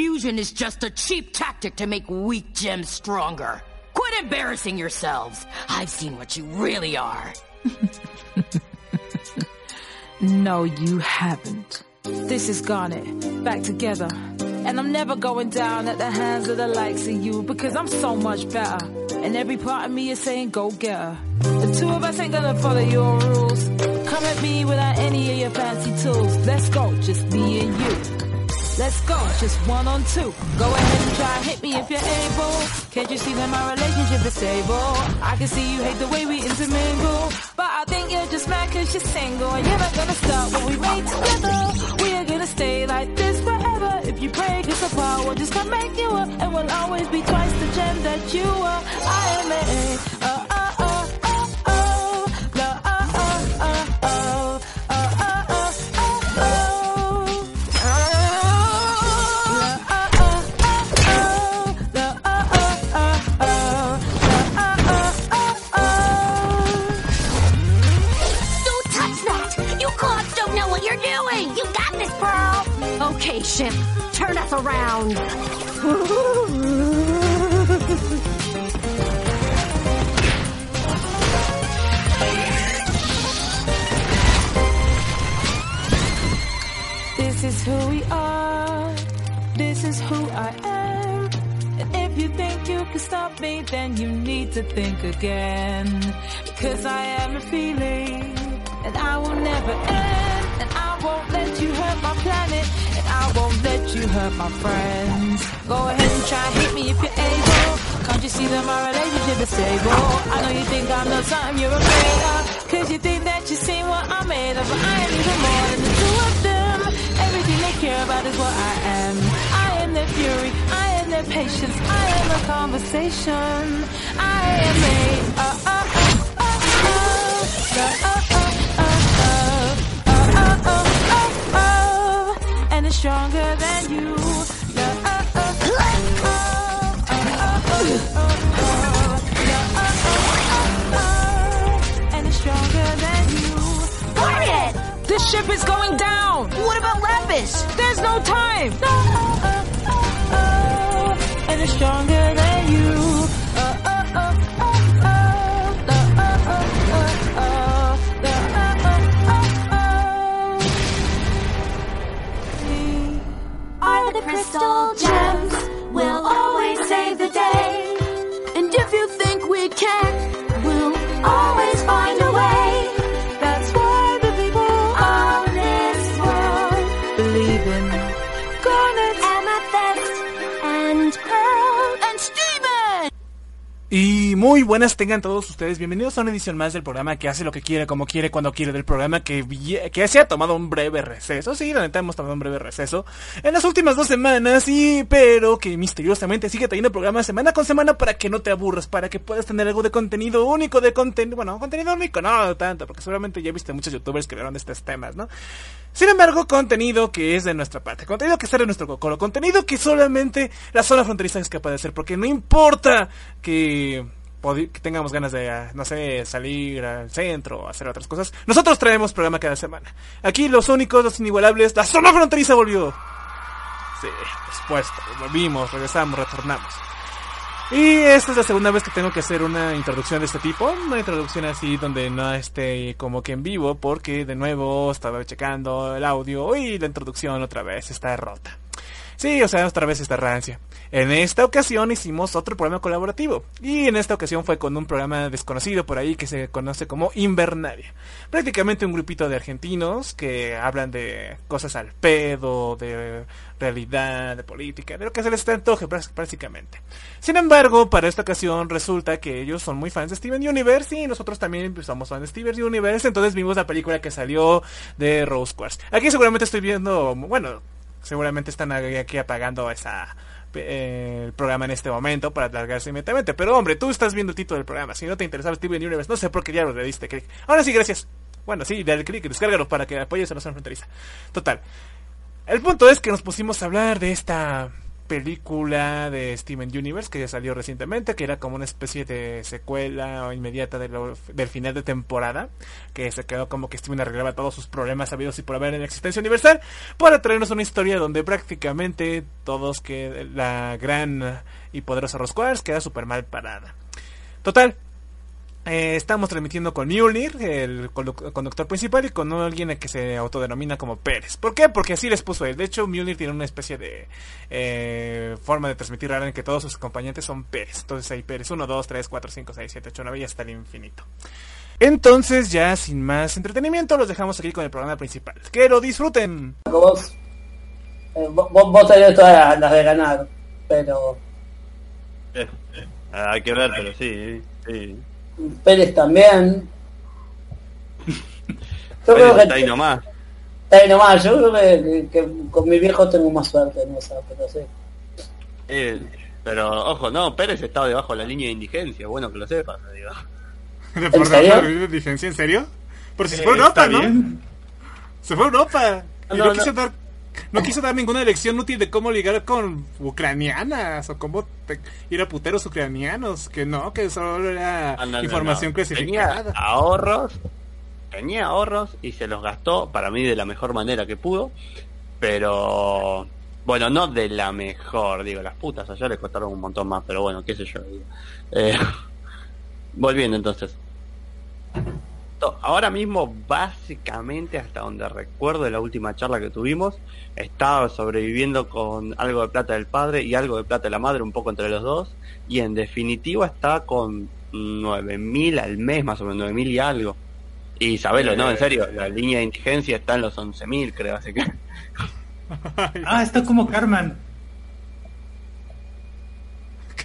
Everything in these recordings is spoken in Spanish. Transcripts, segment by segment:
Fusion is just a cheap tactic to make weak gems stronger. Quit embarrassing yourselves. I've seen what you really are. no, you haven't. This is Garnet, back together. And I'm never going down at the hands of the likes of you because I'm so much better. And every part of me is saying, go get her. The two of us ain't gonna follow your rules. Come at me without any of your fancy tools. Let's go, just me and you. Let's go, just one on two. Go ahead and try, hit me if you're able. Can't you see that my relationship is stable? I can see you hate the way we intermingle. But I think you're just mad cause you're single. And you're not gonna stop what we made together. We are gonna stay like this forever. If you break us apart, we'll just come make you up. And we'll always be twice the gem that you are. I am a, uh, us around. this is who we are. This is who I am. And if you think you can stop me, then you need to think again. Cause I am a feeling, and I will never end. Won't let you hurt my planet. And I won't let you hurt my friends. Go ahead and try to hit me if you're able. Can't you see that my relationship is stable? I know you think I'm not something you're afraid of. Cause you think that you see what I'm made of. But I am even more than the two of them. Everything they care about is what I am. I am their fury. I am their patience. I am a conversation. I am a, uh, uh, uh, uh, uh, uh, uh, stronger than you. And it's stronger than you. Quiet! This ship is going down! What about Lapis? There's no time! And it's stronger than crystal gems will always save the day. And if you think we can, Y muy buenas tengan todos ustedes. Bienvenidos a una edición más del programa que hace lo que quiere, como quiere, cuando quiere. Del programa que, que se ha tomado un breve receso. Sí, la neta hemos tomado un breve receso en las últimas dos semanas. Y pero que misteriosamente sigue trayendo programas semana con semana para que no te aburras, para que puedas tener algo de contenido único, de contenido. Bueno, contenido único, no tanto, porque seguramente ya viste muchos youtubers que hablaron de estos temas, ¿no? Sin embargo, contenido que es de nuestra parte, contenido que está de nuestro cocoro, contenido que solamente la zona fronteriza es capaz de hacer, porque no importa que que tengamos ganas de, ah, no sé, salir al centro hacer otras cosas, nosotros traemos programa cada semana. Aquí los únicos, los inigualables, la zona fronteriza volvió. Sí, por supuesto, volvimos, regresamos, retornamos. Y esta es la segunda vez que tengo que hacer una introducción de este tipo, una introducción así donde no esté como que en vivo, porque de nuevo estaba checando el audio y la introducción otra vez está rota. Sí, o sea, otra vez esta rancia. En esta ocasión hicimos otro programa colaborativo. Y en esta ocasión fue con un programa desconocido por ahí que se conoce como Invernaria. Prácticamente un grupito de argentinos que hablan de cosas al pedo, de realidad, de política, de lo que se les antoje prácticamente. Sin embargo, para esta ocasión resulta que ellos son muy fans de Steven Universe y nosotros también somos fans de Steven Universe. Entonces vimos la película que salió de Rose Quartz. Aquí seguramente estoy viendo, bueno, seguramente están aquí apagando esa eh, el programa en este momento para alargarse inmediatamente. Pero hombre, tú estás viendo el título del programa. Si no te interesaba Steven Universe, no sé por qué ya lo le diste clic. Ahora sí, gracias. Bueno, sí, dale clic, descárgalo para que apoyes a la zona fronteriza. Total. El punto es que nos pusimos a hablar de esta película de Steven Universe que ya salió recientemente, que era como una especie de secuela inmediata del final de temporada, que se quedó como que Steven arreglaba todos sus problemas habidos y por haber en la existencia universal, para traernos una historia donde prácticamente todos que la gran y poderosa Rosquars queda súper mal parada. Total, eh, estamos transmitiendo con Mjolnir, el condu- conductor principal, y con alguien que se autodenomina como Pérez. ¿Por qué? Porque así les puso él. De hecho, Mjolnir tiene una especie de eh, forma de transmitir rara en que todos sus acompañantes son Pérez. Entonces hay Pérez 1, 2, 3, 4, 5, 6, 7, 8, 9 y hasta el infinito. Entonces, ya sin más entretenimiento, los dejamos aquí con el programa principal. Que lo disfruten. Vos, eh, vos, vos tenés todas las de ganar, pero Eh, eh, hay que ver, pero sí, sí. Pérez también. Yo Pero creo que está ahí nomás. está ahí nomás, yo creo que, que- que con mi viejo tengo más suerte en esa, pero sí. Eh, pero ojo, no, Pérez estaba debajo de la línea de indigencia, bueno que lo sepas, digo. ¿Por serio? de vigencia? ¿En serio? Por si se Eh, fue a Europa, ¿no? bien. Se fue a Europa. Y no, No, no. quiso dar no quiso dar ninguna lección útil de cómo ligar con ucranianas o cómo te- ir a puteros ucranianos. Que no, que solo era Ah, no, no, información no. clasificada. Tenía ahorros, tenía ahorros y se los gastó para mí de la mejor manera que pudo, pero bueno, no de la mejor, digo, las putas allá le costaron un montón más, pero bueno, qué sé yo. Eh, volviendo entonces. To- Ahora mismo, básicamente, hasta donde recuerdo de la última charla que tuvimos, estaba sobreviviendo con algo de plata del padre y algo de plata de la madre, un poco entre los dos, y en definitiva está con 9000 al mes, más o menos, 9000 y algo. Y sabelo, no, en serio, la línea de indigencia está en los 11000, creo, así que. Ah, está como Carmen.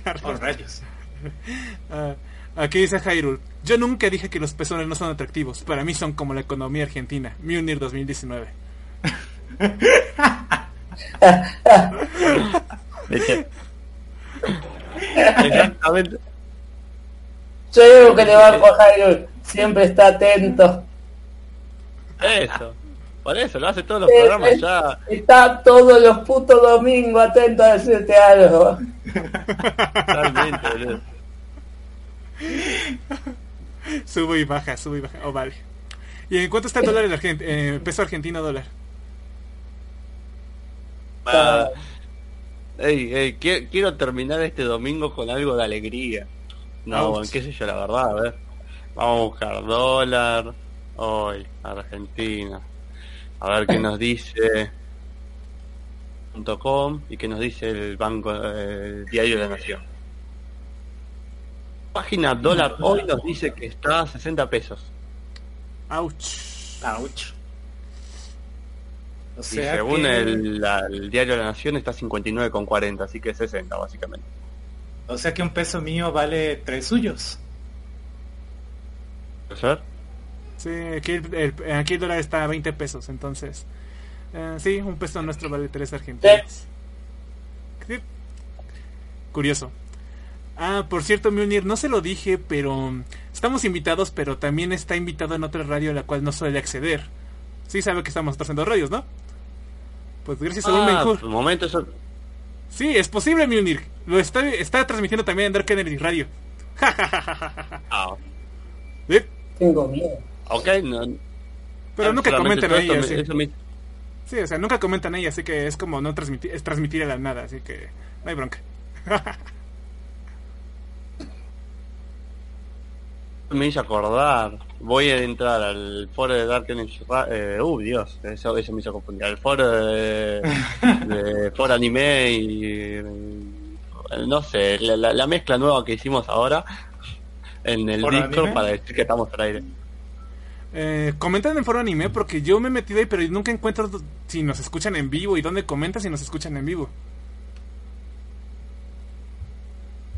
Carlos. Oh, rayos. Ah, aquí dice Hyrule. Yo nunca dije que los pezones no son atractivos. Para mí son como la economía argentina. Munir 2019. ¿viste? Exactamente. Yo digo que le va a Jairo, siempre está atento. Eso. Por eso, lo hace todos los Eh, programas eh, ya. Está todos los putos domingos atento a decirte algo. Totalmente, boludo. Sube y baja, sube y baja. Oh, vale. ¿Y en cuánto está el dólar en Argent eh, peso argentino dólar? Ah, ey, ey, qui- quiero terminar este domingo con algo de alegría. No, bueno, qué sé yo, la verdad, a ver. Vamos a buscar dólar. Hoy, Argentina. A ver qué nos dice .com y qué nos dice el banco eh, el diario de la nación. Página dólar hoy nos dice que está a 60 pesos. Ouch. Ouch. O Y sea según que- el, la- el diario de la nación está 59,40, así que 60 básicamente. O sea que un peso mío vale tres suyos. ¿Puede ser? Sí, aquí el, el- aquí el dólar está a 20 pesos, entonces. eh, sí, un peso nuestro vale 3 argentinos. Sí. Curioso. Ah, por cierto, Mjolnir, no se lo dije, pero estamos invitados, pero también está invitado en otra radio a la cual no suele acceder. Sí sabe que estamos haciendo radios, ¿no? Pues gracias a un Ah, por el momento eso... Sí, es posible, Mjolnir. Lo está, está transmitiendo también en Dark Energy Radio. Ah, ¿Sí? Tengo miedo. ok, no, Pero ah, nunca comentan eso me- Sí, o sea, nunca comentan ahí, así que es como no transmitir, es transmitir a la nada, así que no hay bronca. me hizo acordar. Voy a entrar al foro de Dark Energy eh, uh, Dios, eso, eso me hizo confundir. Al foro de, de foro anime y eh, no sé, la, la- la mezcla nueva que hicimos ahora en el ¿Foro Discord para decir que estamos al aire. Eh, comentan en foro anime porque yo me he metido ahí, pero nunca encuentro si nos escuchan en vivo y dónde comentan si nos escuchan en vivo.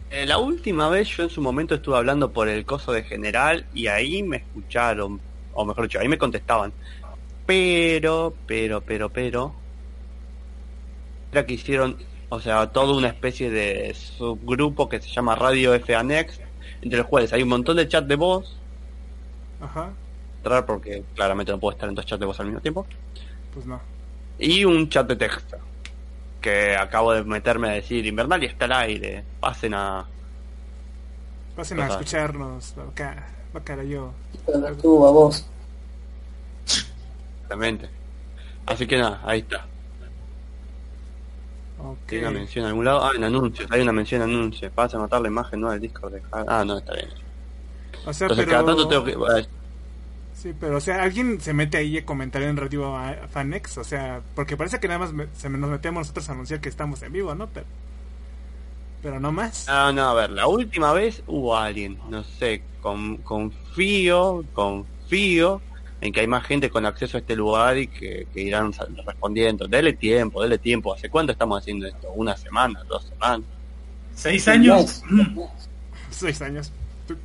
Eh, la última vez yo en su momento estuve hablando por el coso de general y ahí me escucharon, o mejor dicho, ahí me contestaban. Pero, pero, pero, pero, era que hicieron, o sea, toda una especie de subgrupo que se llama Radio FA Next, entre los cuales hay un montón de chat de voz, Ajá, porque claramente no puedo estar en dos chats de voz al mismo tiempo, pues no. y un chat de texto. Que acabo de meterme a decir, Invernalia está al aire, pasen a... Pasen a escucharnos. Acá, acá yo. Tú, a vos. Exactamente. Así que nada, ahí está. Tiene una mención en algún lado. Ah, en anuncios, hay una mención en anuncios. Vas a notar la imagen, ¿no? Del Discord de Ah, no, está bien. O sea, Entonces pero... cada tanto tengo que... Sí, pero o sea, alguien se mete ahí a comentar en Radio a- Fanex, o sea, porque parece que nada más me- se nos metemos nosotros a anunciar que estamos en vivo, ¿no? Pero, pero no más. Ah, no, a ver, la última vez hubo alguien, no sé, con, confío, confío en que hay más gente con acceso a este lugar y que, que irán respondiendo. Dele tiempo, dele tiempo. ¿Hace cuánto estamos haciendo esto? ¿Una semana? ¿Dos semanas? ¿Seis años? Seis años. Tú-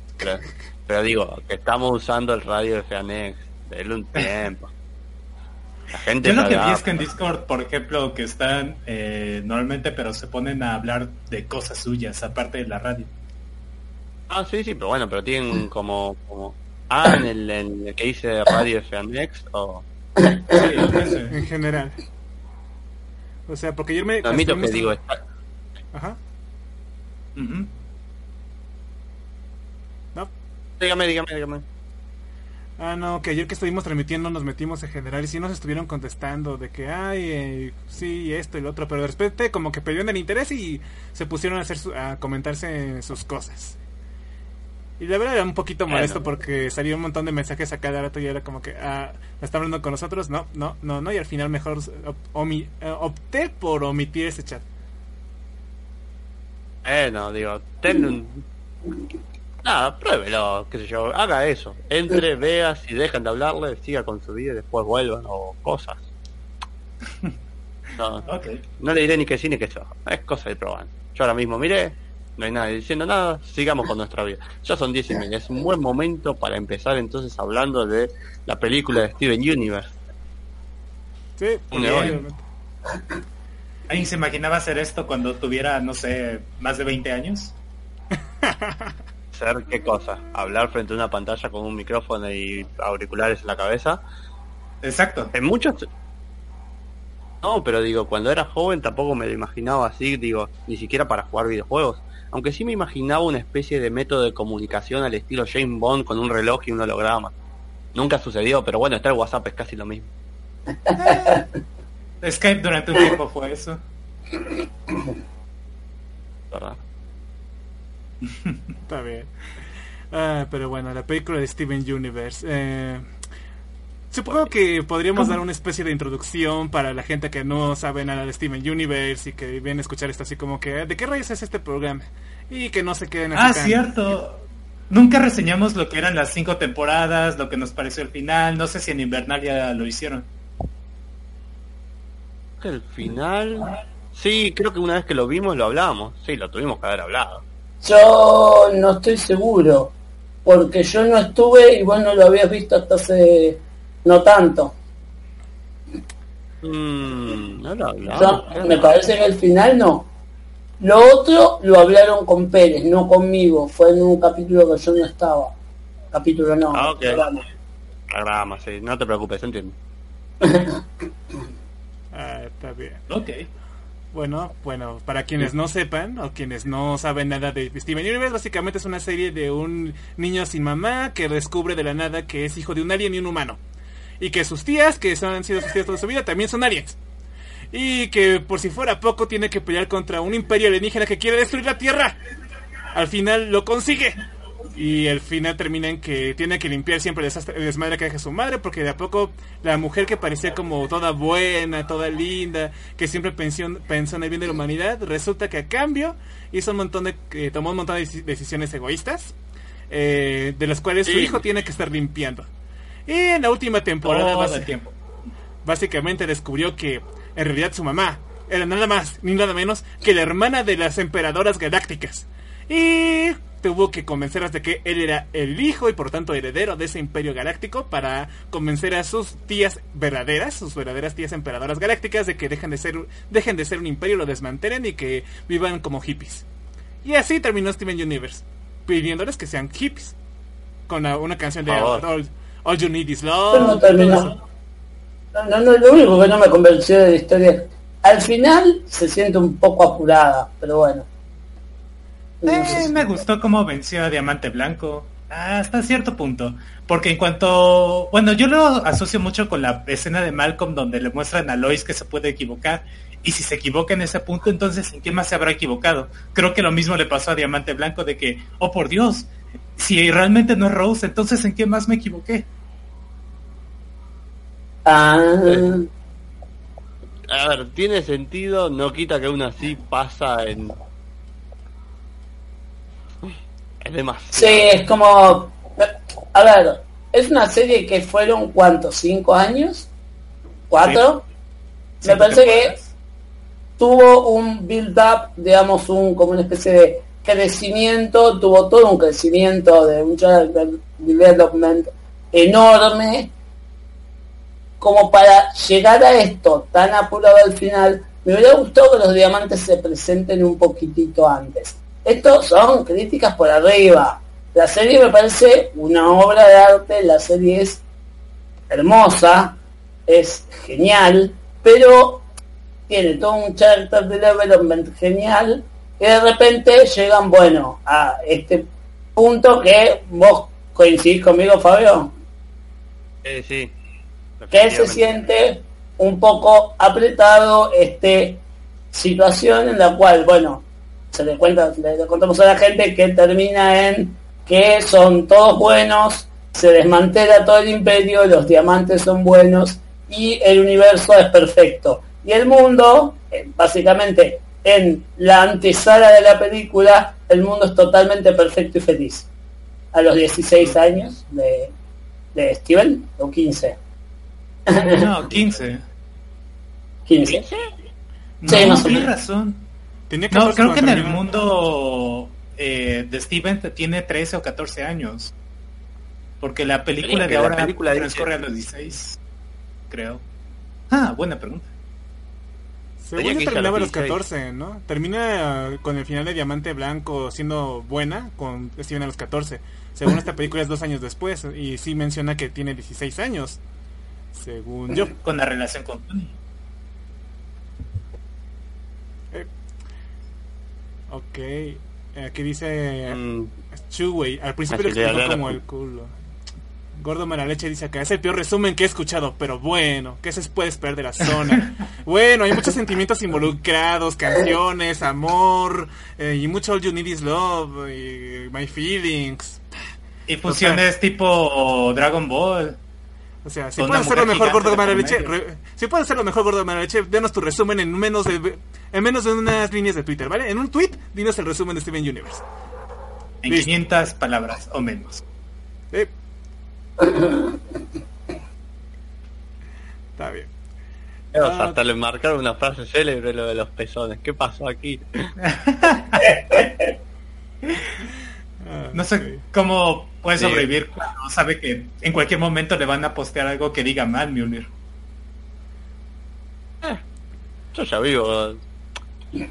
Pero, digo, que estamos usando el radio de Feanex. Dele un tiempo. La gente Yo lo que vi es que en Discord, por ejemplo, que están eh, normalmente, pero se ponen a hablar de cosas suyas, aparte de la radio. Ah, sí, sí, pero bueno, pero tienen como... como ah, en el, en el que dice radio de Feanex o... Sí. En general. O sea, porque ayer me... Admito que digo, está- Ajá. Dígame, dígame, dígame. Ah, no, que ayer que estuvimos transmitiendo nos metimos en general y sí nos estuvieron contestando de que, ay, eh, sí, esto y lo otro, pero de repente como que perdieron el interés y se pusieron a, hacer su- a comentarse sus cosas. Y la verdad era un poquito molesto Bueno. porque salió un montón de mensajes a cada rato y era como que, ah, ¿está hablando con nosotros? No, no, no, no, y al final mejor omi- eh, opté por omitir ese chat. Eh, no, digo, ten un... Nada, pruébelo, qué sé yo, haga eso. Entre, vea, si dejan de hablarle, siga con su vida y después vuelvan o cosas. No, le diré ni que sí ni que eso. Es cosa de probar. Yo ahora mismo miré, no hay nadie diciendo nada, sigamos con nuestra vida. Ya son diez y media, es un buen momento para empezar entonces hablando de la película de Steven Universe. Sí. ¿Alguien se imaginaba hacer esto cuando tuviera, no sé, más de 20 años? Qué cosa, hablar frente a una pantalla con un micrófono y auriculares en la cabeza. Exacto. En muchos... No, pero digo, cuando era joven tampoco me lo imaginaba así, digo, ni siquiera para jugar videojuegos. Aunque sí me imaginaba una especie de método de comunicación al estilo James Bond con un reloj y un holograma. Nunca sucedió, pero bueno, está el WhatsApp, es casi lo mismo. Skype durante un tiempo fue eso. ¿verdad? Está bien. Ah, pero bueno, la película de Steven Universe. Eh, supongo que podríamos dar una especie de introducción para la gente que no sabe nada de Steven Universe y que viene a escuchar esto así como que, ¿de qué rayos es este programa? Y que no se queden así Ah, cierto. Nunca reseñamos lo que eran las cinco temporadas, lo que nos pareció el final. No sé si en Invernalia lo hicieron. El final... Sí, creo que una vez que lo vimos lo hablamos. Sí, lo tuvimos que haber hablado. Yo no estoy seguro, porque yo no estuve y vos no lo habías visto hasta hace no tanto. Mm, no lo Yo- hablamos. me parece que el final no. Lo otro lo hablaron con Pérez, no conmigo. Fue en un capítulo que yo no estaba. Capítulo no. Ah, ok. programa. Programa, sí, no te preocupes, entiendo. Ah, está bien. Ok. Bueno, bueno, para quienes no sepan o quienes no saben nada de Steven Universe, básicamente es una serie de un niño sin mamá que descubre de la nada que es hijo de un alien y un humano. Y que sus tías, que son, han sido sus tías toda su vida, también son aliens. Y que por si fuera poco tiene que pelear contra un imperio alienígena que quiere destruir la Tierra. Al final lo consigue. Y el final termina en que tiene que limpiar siempre el desastre- el desmadre que deja su madre, porque de a poco la mujer que parecía como toda buena, toda linda, que siempre pensó, pensó en el bien de la humanidad, resulta que a cambio hizo un montón de, eh, tomó un montón de deci- decisiones egoístas, eh, de las cuales su hijo tiene que estar limpiando. Y en la última temporada básicamente descubrió que en realidad su mamá era nada más ni nada menos que la hermana de las emperadoras galácticas. Y tuvo que convencerlas de que él era el hijo y por tanto heredero de ese imperio galáctico para convencer a sus tías verdaderas, sus verdaderas tías emperadoras galácticas de que dejen de ser dejen de ser un imperio, lo desmantelen y que vivan como hippies. Y así terminó Steven Universe, pidiéndoles que sean hippies con la- una canción de. All, All You Need Is Love. no terminó. No, no, no, lo único que no me convenció de la historia al final se siente un poco apurada, pero bueno. Eh, me gustó cómo venció a Diamante Blanco. Hasta cierto punto. Porque en cuanto... Bueno, yo lo asocio mucho con la escena de Malcolm donde le muestran a Lois que se puede equivocar. Y si se equivoca en ese punto, entonces ¿en qué más se habrá equivocado? Creo que lo mismo le pasó a Diamante Blanco de que, oh por Dios, si realmente no es Rose, entonces ¿en qué más me equivoqué? Ah, A ver, tiene sentido, no quita que aún así pasa en... Es demasiado. sí, es como... A ver, es una serie que fueron, ¿cuántos? ¿Cinco años? ¿Cuatro? Me parece que tuvo un build-up, digamos, un como una especie de crecimiento, tuvo todo un crecimiento de un development enorme, como para llegar a esto tan apurado al final, me hubiera gustado que los diamantes se presenten un poquitito antes. Estos son críticas por arriba. La serie me parece una obra de arte, la serie es hermosa, es genial, pero tiene todo un character development genial y de repente llegan, bueno, a este punto que vos coincidís conmigo, Fabio, Eh, sí. que se siente un poco apretado este situación en la cual, bueno, se le cuenta, le, le contamos a la gente que termina en que son todos buenos, se desmantela todo el imperio, los diamantes son buenos y el universo es perfecto. Y el mundo, eh, básicamente, en la antesala de la película, el mundo es totalmente perfecto y feliz. A los 16 años de, de Steven, o 15. No, 15. 15. No, Sí, más o tienes menos. razón. Tenía No, 14 creo que en el mundo eh, de Steven tiene 13 o 14 años. Porque la película de ahora película dice- transcurre a los 16, creo. Ah, buena pregunta. Según yo terminaba a los los 14, ¿no? Termina eh, con el final de Diamante Blanco siendo buena con Steven a los 14. Según esta película es dos años después y sí menciona que tiene 16 años. Según yo. Con la relación con Tony. Ok. Aquí dice Mm, Chuwey. Al principio lo Así le explicó como la- el culo. Gordo Maraleche dice acá, es el peor resumen que he escuchado, pero bueno, ¿qué se puede esperar de la zona? bueno, hay muchos sentimientos involucrados, canciones, amor, eh, y mucho All You Need Is Love, y My Feelings. Y fusiones tipo Dragon Ball. O sea, si puedes hacerlo mujer mejor Gordo de medio. re- si puedes hacerlo mejor Gordo Maraleche, denos tu resumen en menos de en menos de unas líneas de Twitter, ¿vale? En un tweet, dinos el resumen de Steven Universe. En Listo. 500 palabras o menos. Eh. Está bien. Ah. hasta le marcaron una frase célebre lo de los pezones. ¿Qué pasó aquí? Ah, No sé cómo puede Sí. sobrevivir cuando sabe que en cualquier momento le van a postear algo que diga mal Mjolnir. Yo ya vivo.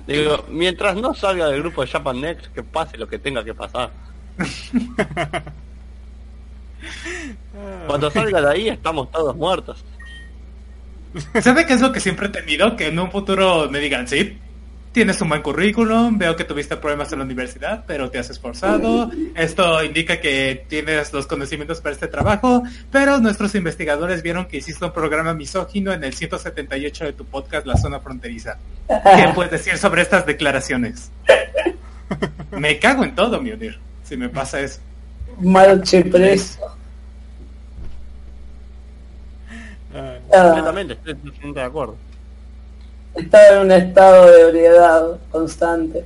Digo, mientras no salga del grupo de Japan Next, que pase lo que tenga que pasar. Cuando salga de ahí estamos todos muertos. ¿Sabe qué es lo que siempre he temido? Que en un futuro me digan, sí, tienes un buen currículum, veo que tuviste problemas en la universidad, pero te has esforzado, esto indica que tienes los conocimientos para este trabajo, pero nuestros investigadores vieron que hiciste un programa misógino en el 178 de tu podcast La Zona Fronteriza. ¿Qué puedes decir sobre estas declaraciones? Me cago en todo, Mionir, si me pasa eso. Marche preso. Ah, Ah, Completamente, estoy totalmente de acuerdo. Estaba en un estado de ebriedad constante.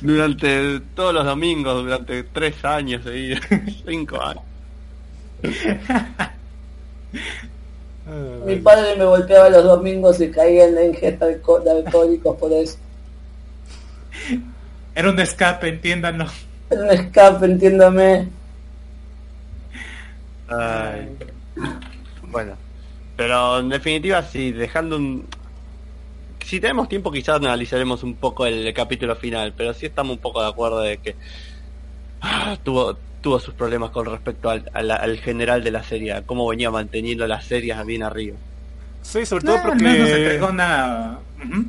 Durante todos los domingos, durante tres años seguidos, cinco años. Mi padre me golpeaba los domingos y caía en la ingesta de de alcohólicos por eso. Era un escape, entiéndanlo. Era un escape, entiéndame. Ay. Bueno, pero en definitiva, sí, dejando un... Si tenemos tiempo quizás analizaremos un poco el, capítulo final, pero sí estamos un poco de acuerdo de que ah, tuvo tuvo sus problemas con respecto al, al, al general de la serie, a cómo venía manteniendo las series bien arriba. Sí, sobre todo Eh, al menos porque... entregó una... Ujú.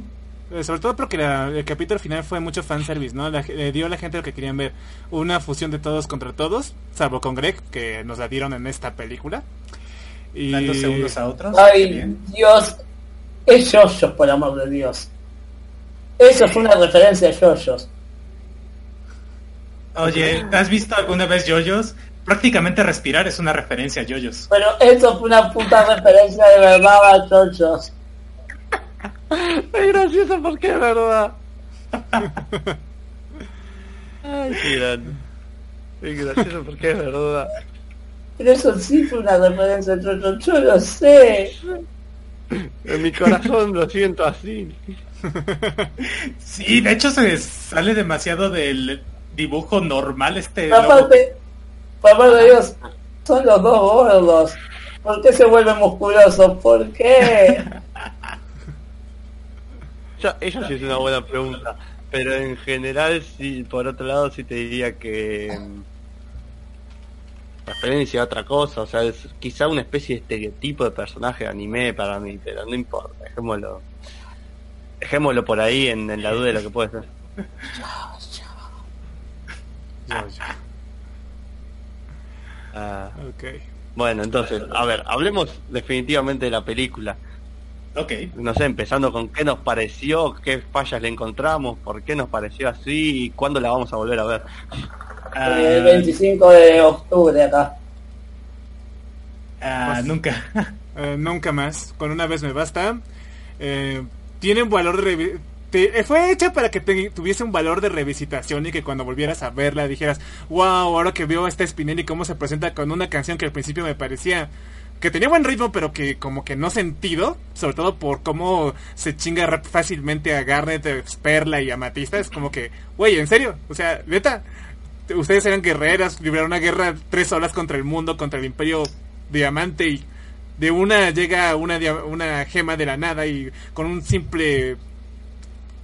Eh, Sobre todo porque la- el capítulo final fue mucho fanservice, ¿no? La- le dio a la gente lo que querían ver. Una fusión de todos contra todos, salvo con Greg, que nos la dieron en esta película. Y... dándose unos a otros. Ay. Dios. Es Yoyos, por amor de Dios. Eso fue una referencia a Yoyos. Oye, ¿has visto alguna vez yoyos? Prácticamente respirar es una referencia a yoyos. Pero eso fue una puta referencia de verdad a Yoyos. Es gracioso porque es verdad. Ay. Es gracioso porque es verdad. Pero eso sí fue una referencia a Yoyos. Yo lo sé. En mi corazón lo siento así. Sí, de hecho se sale demasiado del dibujo normal este aparte, por amor de Dios, son los dos gordos. ¿Por qué se vuelven musculosos? ¿Por qué? Ya, ella sí es una buena pregunta. Pero en general, sí, por otro lado, sí te diría que. Referencia a otra cosa, o sea, es quizá una especie de estereotipo de personaje de anime para mí, pero no importa, dejémoslo. Dejémoslo por ahí en, en la duda de lo que puede ser. Ya, ya. Ah, Ok. bueno, entonces, a ver, hablemos definitivamente de la película. Ok. No sé, empezando con qué nos pareció, qué fallas le encontramos, por qué nos pareció así y cuándo la vamos a volver a ver. Ah, El 25 de octubre acá. ah, nunca. Eh, nunca más. Con una vez me basta. Eh, tiene un valor de... te- eh, fue hecha para que te- tuviese un valor de revisitación y que cuando volvieras a verla dijeras, wow, ahora que veo a esta Spinelli cómo se presenta con una canción que al principio me parecía que tenía buen ritmo pero que como que no sentido, sobre todo por cómo se chinga rap fácilmente a Garnet, Perla y a Matista, es como que, güey, en serio, o sea, neta, ustedes eran guerreras, libraron una guerra tres horas contra el mundo, contra el imperio diamante y de una llega una, dia- una gema de la nada y con un simple...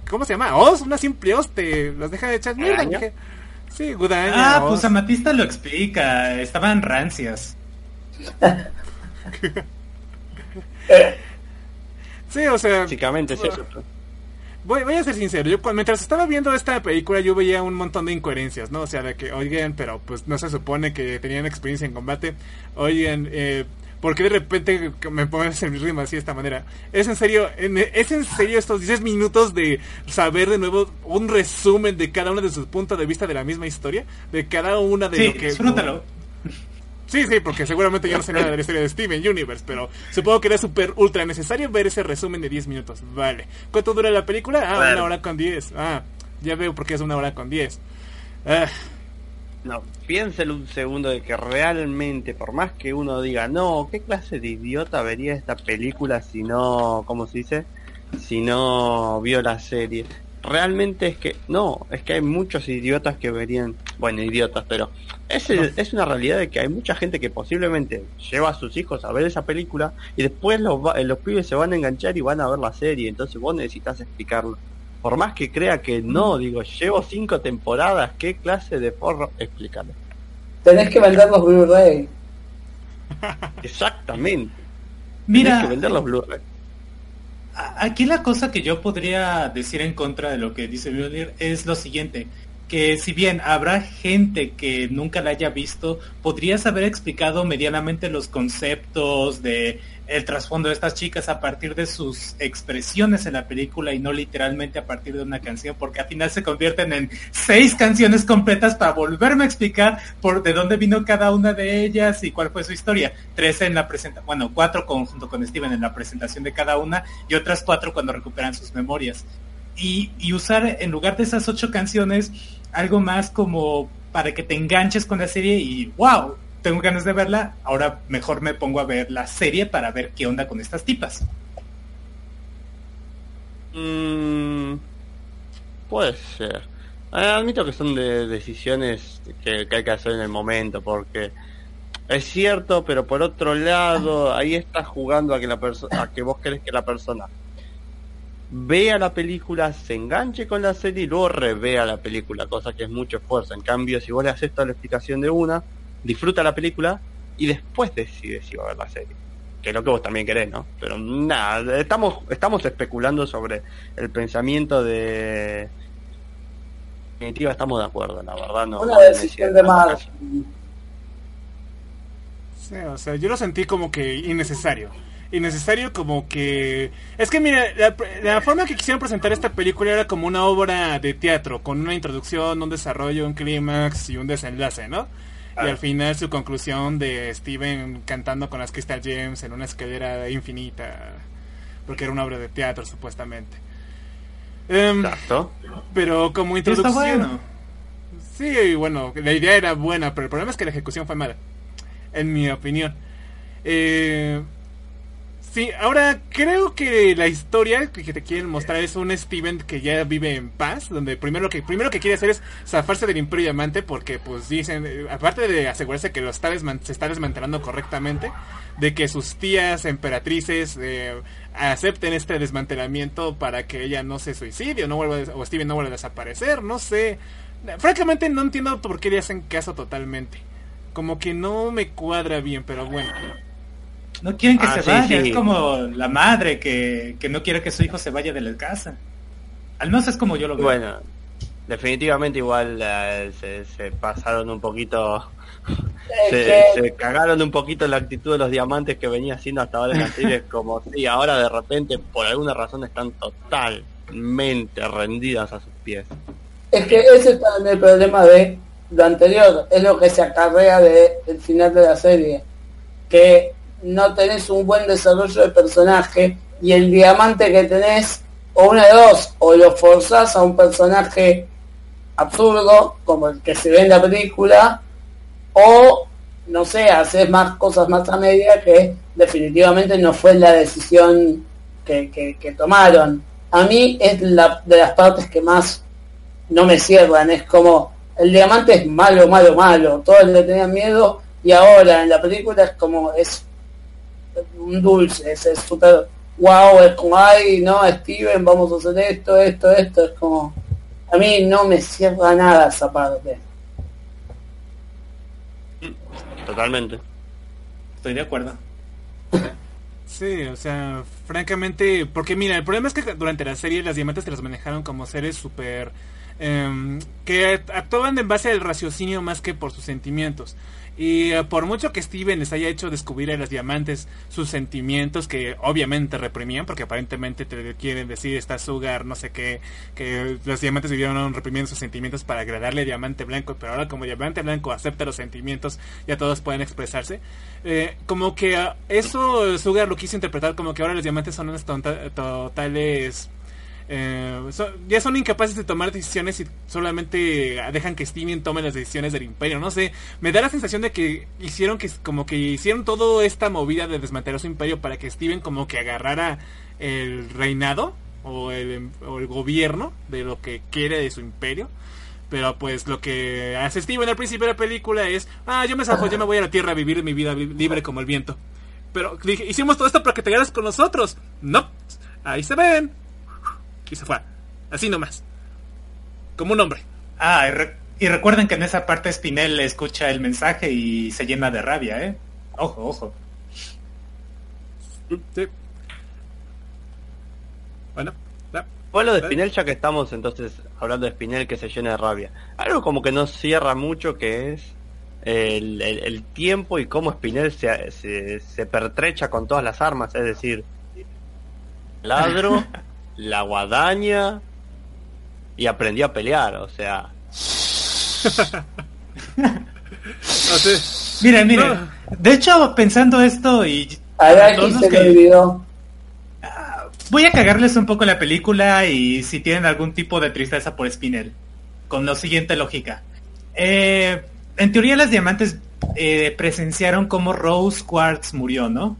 ¿Cómo se llama? Os, una simple os te los deja de echar mierda. Dije. Sí, gudaña. Ah, os. pues Amatista lo explica. Estaban rancias. Sí, o sea, Básicamente es eso. Voy, voy a ser sincero, yo mientras estaba viendo esta película yo veía un montón de incoherencias, ¿no? O sea, de que, oigan, pero pues no se supone que tenían experiencia en combate, oigan, eh, ¿por qué de repente me pones el ritmo así de esta manera? Es en serio, en- es en serio estos 10 minutos de saber de nuevo un resumen de cada uno de sus puntos de vista de la misma historia, de cada una de Sí, lo que... disfrútalo. Sí, sí, porque seguramente yo no sé nada de la historia de Steven Universe, pero supongo que era súper ultra necesario ver ese resumen de 10 minutos. Vale. ¿Cuánto dura la película? Ah, Bueno. una hora con 10. Ah, ya veo por qué es una hora con 10. Ah, No, piénselo un segundo de que realmente, por más que uno diga, no, ¿qué clase de idiota vería esta película si no, ¿cómo se dice? Si no vio la serie. Realmente es que, no, es que hay muchos idiotas que verían, bueno, idiotas, pero es, es una realidad de que hay mucha gente que posiblemente lleva a sus hijos a ver esa película y después los, va- los pibes se van a enganchar y van a ver la serie, entonces vos necesitas explicarlo. Por más que crea que no, digo, llevo cinco temporadas, ¿qué clase de porro? Explícalo. Tenés que vender los Blu-ray. Exactamente. Mira, Tienes que vender los Blu-ray. Aquí la cosa que yo podría decir en contra de lo que dice Mjolnir es lo siguiente, que si bien habrá gente que nunca la haya visto, podrías haber explicado medianamente los conceptos de el trasfondo de estas chicas a partir de sus expresiones en la película y no literalmente a partir de una canción, porque al final se convierten en seis canciones completas para volverme a explicar por de dónde vino cada una de ellas y cuál fue su historia. Tres en la presentación, bueno, cuatro con, junto con Steven en la presentación de cada una y otras cuatro cuando recuperan sus memorias. Y, y usar en lugar de esas ocho canciones algo más como para que te enganches con la serie y wow, tengo ganas de verla, ahora mejor me pongo a ver la serie para ver qué onda con estas tipas. Mm, puede ser. Eh, admito que son de decisiones que, hay que hacer en el momento, porque es cierto, pero por otro lado, ahí estás jugando a que la a que vos querés que la persona vea la película, se enganche con la serie y luego revea la película, cosa que es mucho esfuerzo. En cambio, si vos le haces toda la explicación de una, disfruta la película y después decide si va a ver la serie. que es lo que vos también querés, ¿no? Pero nada, estamos, estamos especulando sobre el pensamiento de... En definitiva estamos de acuerdo, la verdad no. Una decisión de más. Sí, o sea, yo lo sentí como que innecesario. Innecesario como que... Es que mira, la, la forma que quisieron presentar esta película era como una obra de teatro, con una introducción, un desarrollo, un clímax y un desenlace, ¿no? Y al final su conclusión de Steven cantando con las Crystal Gems en una escalera infinita, porque era una obra de teatro supuestamente. Em, Exacto. pero como introducción... bueno. Sí, bueno, la idea era buena, pero el problema es que la ejecución fue mala, en mi opinión. Eh, sí, ahora creo que la historia que te quieren mostrar es un Steven que ya vive en paz, donde primero que primero que quiere hacer es zafarse del Imperio Diamante, porque pues dicen, eh, aparte de asegurarse que lo está se está desmantelando correctamente, de que sus tías emperatrices eh, acepten este desmantelamiento para que ella no se suicide o no vuelva o Steven no vuelva a desaparecer, no sé. Francamente no entiendo por qué le hacen caso totalmente. Como que no me cuadra bien, pero bueno. No quieren que Ah, se sí, vaya, sí. es como la madre que, que no quiere que su hijo se vaya de la casa. Al menos es como yo lo veo. Bueno, definitivamente igual eh, se, se pasaron un poquito, se, cagaron un poquito la actitud de los diamantes que venía haciendo hasta ahora en la serie, como si ahora de repente por alguna razón están totalmente rendidas a sus pies. Es que ese es también el problema de lo anterior, es lo que se acarrea de el final de la serie, que no tenés un buen desarrollo de personaje y el diamante que tenés, o una de dos, o lo forzás a un personaje absurdo, como el que se ve en la película, o no sé, haces más cosas más a media que definitivamente no fue la decisión que, que- tomaron. A mí es la de las partes que más no me cierran, es como el diamante es malo, malo, malo, todos le tenían miedo y ahora en la película es como es un dulce, es es súper wow, es como ay no Steven, vamos a hacer esto, esto, esto, es como a mí no me cierra nada esa parte. Totalmente. Estoy de acuerdo. Sí, o sea, francamente, porque mira, el problema es que durante la serie las diamantes te las manejaron como seres súper... em, que actuaban en base al raciocinio más que por sus sentimientos. Y eh, por mucho que Steven les haya hecho descubrir a las diamantes sus sentimientos, que obviamente reprimían, porque aparentemente te quieren decir esta Sugar, no sé qué, que los diamantes vivieron reprimiendo sus sentimientos para agradarle a Diamante Blanco, pero ahora como Diamante Blanco acepta los sentimientos, ya todos pueden expresarse. Eh, como que ah, eso Sugar lo quiso interpretar como que ahora los diamantes son tonta- totales... eh, ya son incapaces de tomar decisiones y solamente dejan que Steven tome las decisiones del imperio. No sé, me da la sensación de que hicieron que como que hicieron toda esta movida de desmantelar su imperio para que Steven como que agarrara el reinado o el, gobierno de lo que quiere de su imperio. Pero pues lo que hace Steven al principio de la película es, ah, yo me zafo, yo me voy a la tierra a vivir mi vida li- libre como el viento. Pero dije, hicimos todo esto para que te quedaras con nosotros. No, ahí se ven. Y se fue. Así nomás. Como un hombre. Ah, y, re- y recuerden que en esa parte Spinel escucha el mensaje y se llena de rabia, ¿eh? Ojo, ojo. Sí. Bueno, ya. Bueno, de Spinel, ya que estamos entonces hablando de Spinel que se llena de rabia. Algo como que no cierra mucho que es el, el- el tiempo y cómo Spinel se, se, se pertrecha con todas las armas, es decir, ladro, la guadaña y aprendió a pelear, o sea, Miren, miren. De hecho, pensando esto y... A para Araki todos los se que- le olvidó. Voy a cagarles un poco la película y si tienen algún tipo de tristeza por Spinel. Con la siguiente lógica. Eh, en teoría las diamantes eh, presenciaron cómo Rose Quartz murió, ¿no?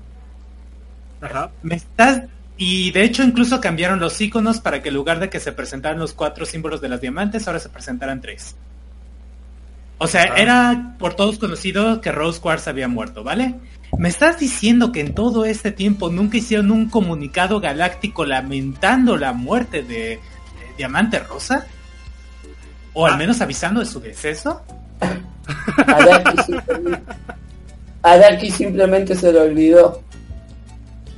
ajá. Me estás... Y de hecho incluso cambiaron los iconos para que en lugar de que se presentaran los cuatro símbolos de las diamantes, ahora se presentaran tres. O sea, Ah. era por todos conocido que Rose Quartz había muerto, ¿vale? ¿Me estás diciendo que en todo este tiempo nunca hicieron un comunicado galáctico lamentando la muerte de, de Diamante Rosa? ¿O al Ah. menos avisando de su deceso? Araki simplemente, Araki simplemente se le olvidó.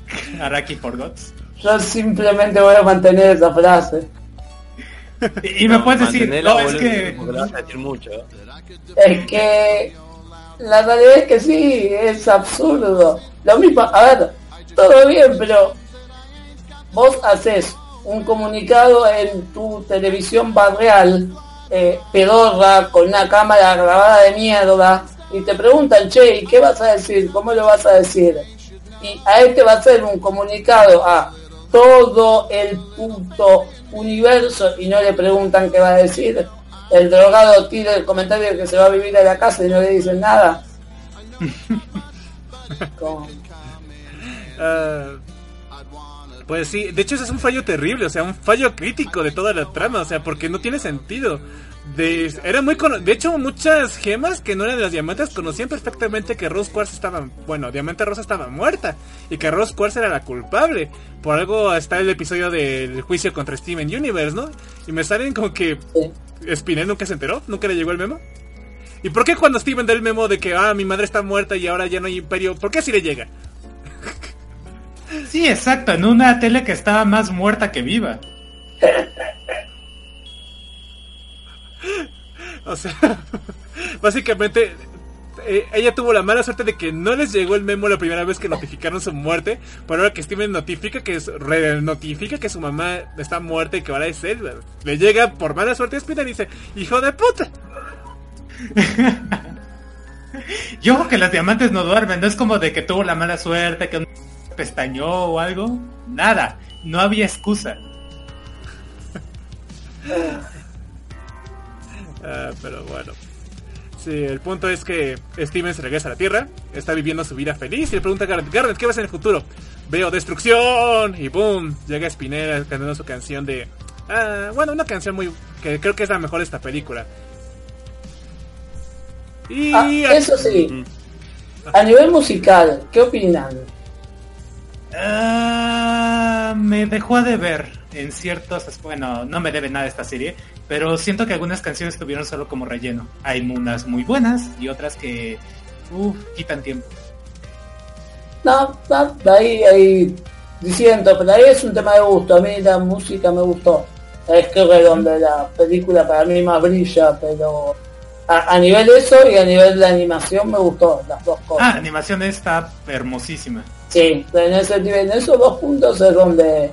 Araki Forgots. Yo simplemente voy a mantener esa frase. Y, y me puedes decir, no, es que... porque le vas a decir mucho. ¿eh? Es que la realidad es que sí, es absurdo. Lo mismo, a ver, todo bien, pero vos haces un comunicado en tu televisión barrial, eh, pedorra, con una cámara grabada de mierda, y te preguntan, che, ¿y qué vas a decir? ¿Cómo lo vas a decir? Y a él te va a hacer un comunicado a todo el puto universo y no le preguntan qué va a decir. El drogado tira el comentario que se va a vivir a la casa y no le dicen nada. Ah, pues sí, de hecho ese es un fallo terrible, o sea, un fallo crítico de toda la trama, o sea, porque no tiene sentido. De, era muy cono- de hecho muchas gemas que no eran de las diamantes conocían perfectamente que Rose Quartz estaba, bueno, Diamante Rosa estaba muerta y que Rose Quartz era la culpable. Por algo está el episodio del juicio contra Steven Universe, ¿no? Y me salen como que Sí. Spinel nunca se enteró, nunca le llegó el memo. ¿Y por qué cuando Steven da el memo de que, ah, mi madre está muerta y ahora ya no hay imperio, por qué si le llega? Sí, exacto, en una tele que estaba más muerta que viva. O sea, básicamente eh, ella tuvo la mala suerte de que no les llegó el memo la primera vez que notificaron su muerte, pero ahora que Steven notifica que es, re- notifica que su mamá está muerta y que ahora es él, le llega por mala suerte a Spinner y dice, hijo de puta. Yo que las diamantes no duermen, no es como de que tuvo la mala suerte, que un pestañó o algo. Nada, no había excusa. Ah, pero bueno. Sí, el punto es que Steven se regresa a la Tierra, está viviendo su vida feliz y le pregunta a Garnet, Garnet, ¿qué ves en el futuro? Veo destrucción y boom, llega Spinella cantando su canción de... Ah, bueno, una canción muy... que creo que es la mejor de esta película. Y... Ah, eso sí, Mm. a nivel musical, ¿qué opinan? Ah, me dejó de ver en ciertos... Bueno, no me debe nada esta serie, pero siento que algunas canciones tuvieron solo como relleno. Hay unas muy buenas y otras que... Uf, quitan tiempo. No, no, ahí, ahí, diciendo, pero ahí es un tema de gusto, a mí la música me gustó. Es que es donde la película para mí más brilla, pero a, a nivel de eso y a nivel de animación me gustó las dos Ah, cosas. animación está hermosísima. Sí, en, ese, en esos dos puntos es donde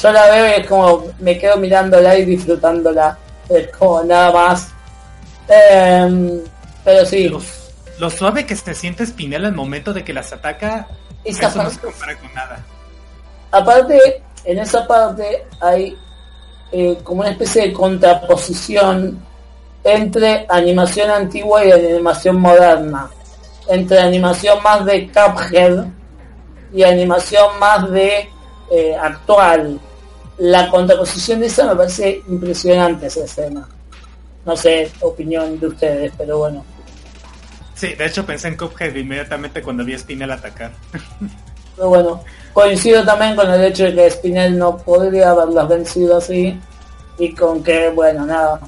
yo la veo y es como me quedo mirándola y disfrutándola. Es como nada más. Em, pero sí, Lo, lo suave que se siente Spinella al momento de que las ataca, esa eso no se compara con nada. aparte, en esa parte hay eh, como una especie de contraposición entre animación antigua y animación moderna. Entre animación más de Cuphead y animación más de eh, actual. La contraposición de esa me parece impresionante esa escena. No sé, opinión de ustedes, pero bueno. Sí, de hecho pensé en Cuphead inmediatamente cuando vi a Spinella atacar. Pero bueno, coincido también con el hecho de que Spinel no podría haberlas vencido así y con que, bueno, nada.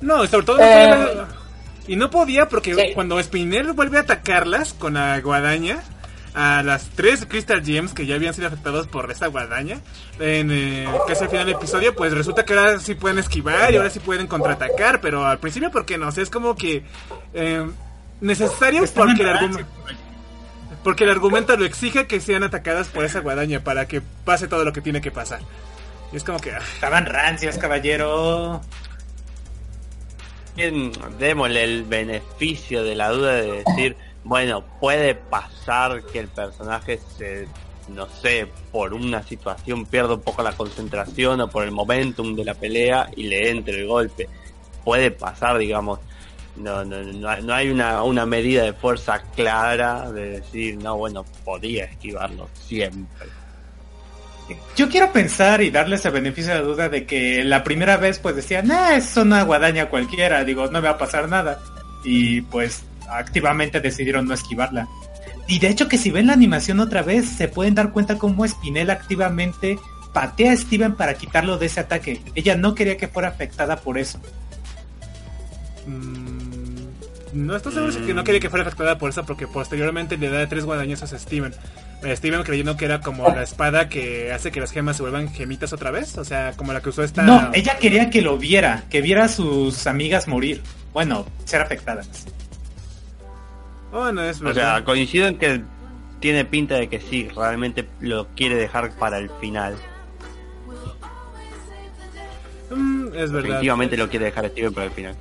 No, sobre todo no Eh, podía- Y no podía porque sí. cuando Spinel vuelve a atacarlas con la guadaña, a las tres Crystal Gems que ya habían sido afectados por esa guadaña, en eh, casi al final del episodio, pues resulta que ahora sí pueden esquivar y ahora sí pueden contraatacar, pero al principio, ¿por qué no? O sea, es como que eh, necesario porque el, argumento porque el argumento lo exige que sean atacadas por esa guadaña para que pase todo lo que tiene que pasar. Y es como que... ah, Estaban rancios, caballero. Bien, démosle el beneficio de la duda de decir, bueno, puede pasar que el personaje se, no sé, por una situación pierda un poco la concentración o por el momentum de la pelea y le entre el golpe. Puede pasar, digamos. No, no, no, hay- una, una medida de fuerza clara de decir, no, bueno, podía esquivarlo siempre. Yo quiero pensar y darles el beneficio de la duda de que la primera vez pues decían, ah, es una guadaña cualquiera, digo, no me va a pasar nada. Y pues activamente decidieron no esquivarla. Y de hecho que si ven la animación otra vez, se pueden dar cuenta cómo Spinel activamente patea a Steven para quitarlo de ese ataque. Ella no quería que fuera afectada por eso. mm, no estoy seguro si que no quería que fuera afectada por eso porque posteriormente le da tres guadañazos a Steven. Eh, Steven creyendo que era como la espada que hace que las gemas se vuelvan gemitas otra vez, o sea, como la que usó esta... No, ella quería que lo viera, que viera a sus amigas morir. Bueno, ser afectadas. Bueno, es O verdad. sea, coincido en que tiene pinta de que sí, realmente lo quiere dejar para el final. Mm, es verdad. Definitivamente lo quiere dejar Steven para el final.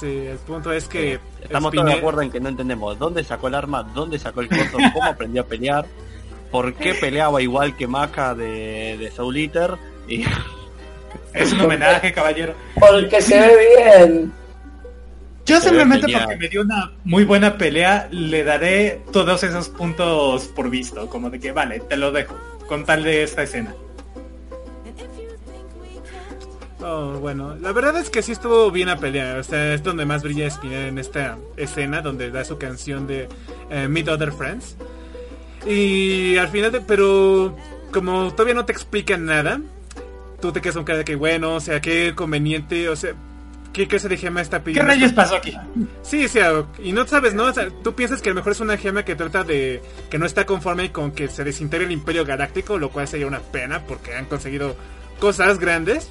Sí, el punto es que... Estamos todos de acuerdo en que no entendemos dónde sacó el arma, dónde sacó el coso, cómo aprendió a pelear, por qué peleaba igual que Maka de, de Soul Eater y Es un homenaje, caballero. Porque se ve bien. Yo simplemente porque me dio una muy buena pelea, le daré todos esos puntos por visto. Como de que, vale, te lo dejo. Con tal de esta escena. Oh, bueno, la verdad es que sí estuvo bien a pelear. O sea, es donde más brilla Spinel en esta escena, donde da su canción de eh, Meet Other Friends. Y al final, de, pero como todavía no te explican nada, tú te quedas con cara de que, bueno, o sea, qué conveniente, o sea, qué clase de gema está ¿Qué pidiendo. rayos pasó aquí? Sí, o sea, y no sabes, ¿no? O sea, tú piensas que a lo mejor es una gema que trata de que no está conforme con que se desintegre el Imperio Galáctico, lo cual sería una pena porque han conseguido cosas grandes.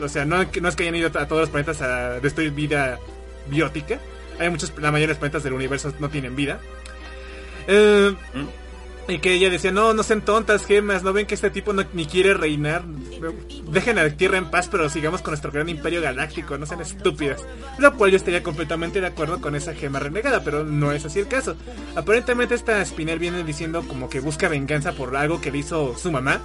O sea, no, no es que hayan ido a todos los planetas a destruir vida biótica. Hay muchos, la mayoría de los planetas del universo no tienen vida. Eh, y que ella decía, no, no sean tontas gemas, no ven que este tipo no, ni quiere reinar. Dejen a la Tierra en paz, pero sigamos con nuestro gran imperio galáctico, no sean estúpidas. Lo cual yo estaría completamente de acuerdo con esa gema renegada, pero no es así el caso. Aparentemente esta Spinel viene diciendo como que busca venganza por algo que le hizo su mamá.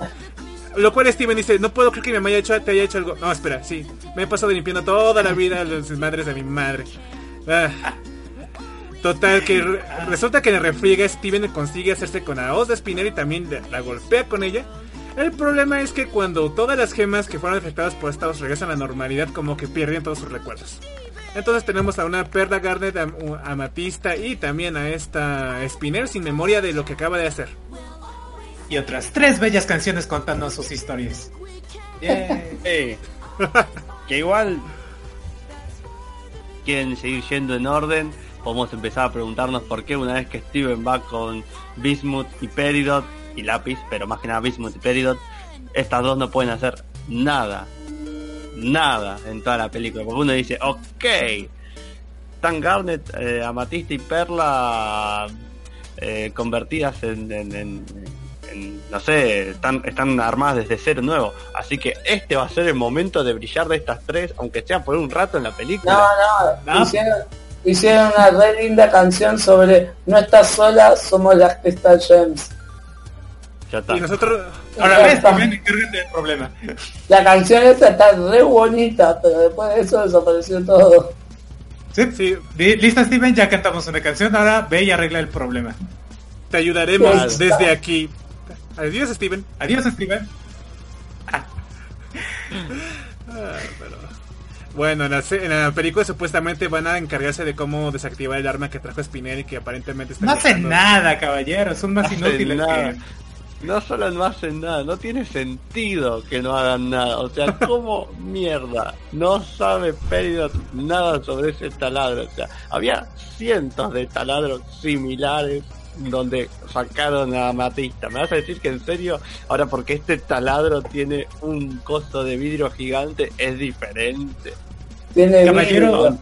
Lo cual Steven dice, no puedo creer que mi mamá haya hecho, te haya hecho algo. No, espera, sí. Me he pasado limpiando toda la vida las madres de mi madre. Ah. Total, que re- resulta que le refriega Steven consigue hacerse con la hoz de Spinel y también la- golpea con ella. El problema es que cuando todas las gemas que fueron afectadas por esta hoz regresan a la normalidad, como que pierden todos sus recuerdos. Entonces tenemos a una Perla Garnet, Amatista y también a esta Spinel sin memoria de lo que acaba de hacer. Y otras tres bellas canciones contando sus historias. Que igual quieren seguir yendo en orden. Podemos empezar a preguntarnos por qué una vez que Steven va con Bismuth y Peridot y Lápiz, pero más que nada Bismuth y Peridot, estas dos no pueden hacer nada. Nada en toda la película. Porque uno dice, ok, están Garnet, eh, Amatista y Perla eh, convertidas en, en- en- en, no sé, están, están armadas desde cero nuevo. Así que este va a ser el momento de brillar de estas tres, aunque sea por un rato en la película. No, no, No. Hicieron, hicieron una re linda canción sobre no estás sola, somos las Crystal Gems. Ya está. Y nosotros... Ahora ves, Steven, encárgate del problema. La canción esa está re bonita, pero después de eso desapareció todo. ¿Sí? Sí, Listo, Steven, ya cantamos una canción. Ahora ve y arregla el problema. te ayudaremos desde aquí. Adiós, Steven. Adiós, Steven. Bueno, en la, en la película supuestamente van a encargarse de cómo desactivar el arma que trajo Spinelli que aparentemente está No hacen nada, caballeros. Son más inútiles nada. que... No solo no hacen nada, no tiene sentido que no hagan nada. O sea, ¿cómo mierda? No sabe Peridot nada sobre ese taladro. O sea, había cientos de taladros similares donde sacaron a Matista. ¿Me vas a decir que en serio? Ahora porque este taladro tiene un costo de vidrio gigante es diferente. Tiene Caballero,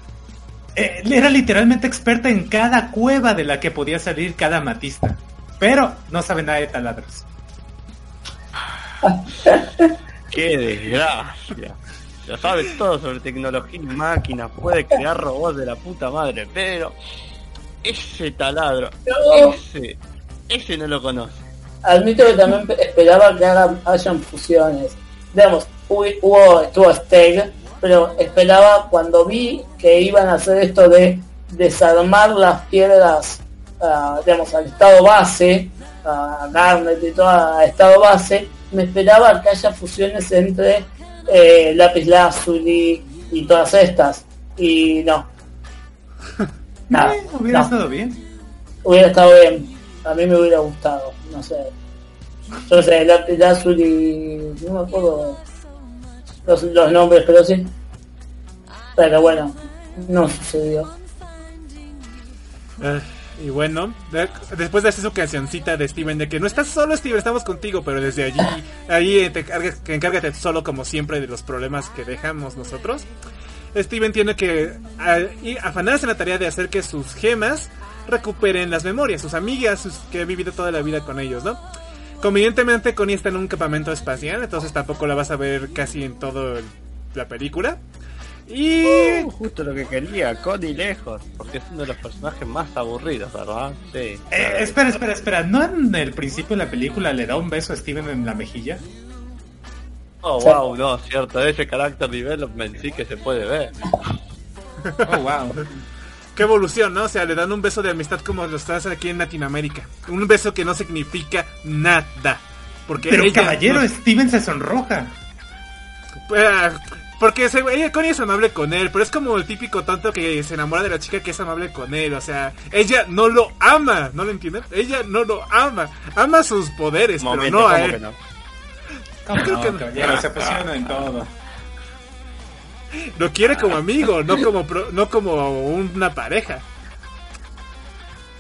eh, era literalmente experta en cada cueva de la que podía salir cada matista. Pero no sabe nada de taladros. ¡Qué desgracia! Ya sabe todo sobre tecnología y máquinas, puede crear robots de la puta madre, pero ese taladro, No. ese, ese no lo conoce. Admito que también pe- esperaba que hagan, hayan fusiones. Digamos, hu- hubo, estuvo Steg, pero esperaba cuando vi que iban a hacer esto de desarmar las piedras, ah, digamos, al estado base, a Garnet y todo a estado base, me esperaba que haya fusiones entre eh, Lápiz Lazuli y todas estas. Y no. Nada, Eh, hubiera no. estado bien. Hubiera estado bien. A mí me hubiera gustado. No sé. Yo no sé, Lápiz Lazuli... No me acuerdo los, los nombres, pero sí. Pero bueno, no sucedió. Ah, y bueno, de- después de hacer su cancioncita de Steven de que no estás solo Steven, estamos contigo, pero desde allí, ahí te encárgate solo como siempre de los problemas que dejamos nosotros. Steven tiene que ah, y afanarse en la tarea de hacer que sus gemas recuperen las memorias, sus amigas sus- que ha vivido toda la vida con ellos, ¿no? Convenientemente Connie está en un campamento espacial, entonces tampoco la vas a ver casi en toda la película. Y Uh, justo lo que quería, Connie lejos, porque es uno de los personajes más aburridos, ¿verdad? Sí. Eh, claro. espera, espera, espera. ¿No en el principio de la película le da un beso a Steven en la mejilla? Oh, wow, no, cierto, ese character development sí que se puede ver. Oh, wow. Qué evolución, ¿no? O sea, le dan un beso de amistad como los estás aquí en Latinoamérica. Un beso que no significa nada. Porque Pero ella caballero, no- Steven se sonroja. Ah, porque se, ella, Connie es amable con él, pero es como el típico tonto que se enamora de la chica que es amable con él. O sea, ella no lo ama, ¿no lo entienden? Ella no lo ama. Ama sus poderes, Momento, pero no a ¿cómo él. que no? ¿Cómo Creo no, que no. caballero? Se apasiona en todo. Lo quiere como amigo, no como, pro- no como una pareja.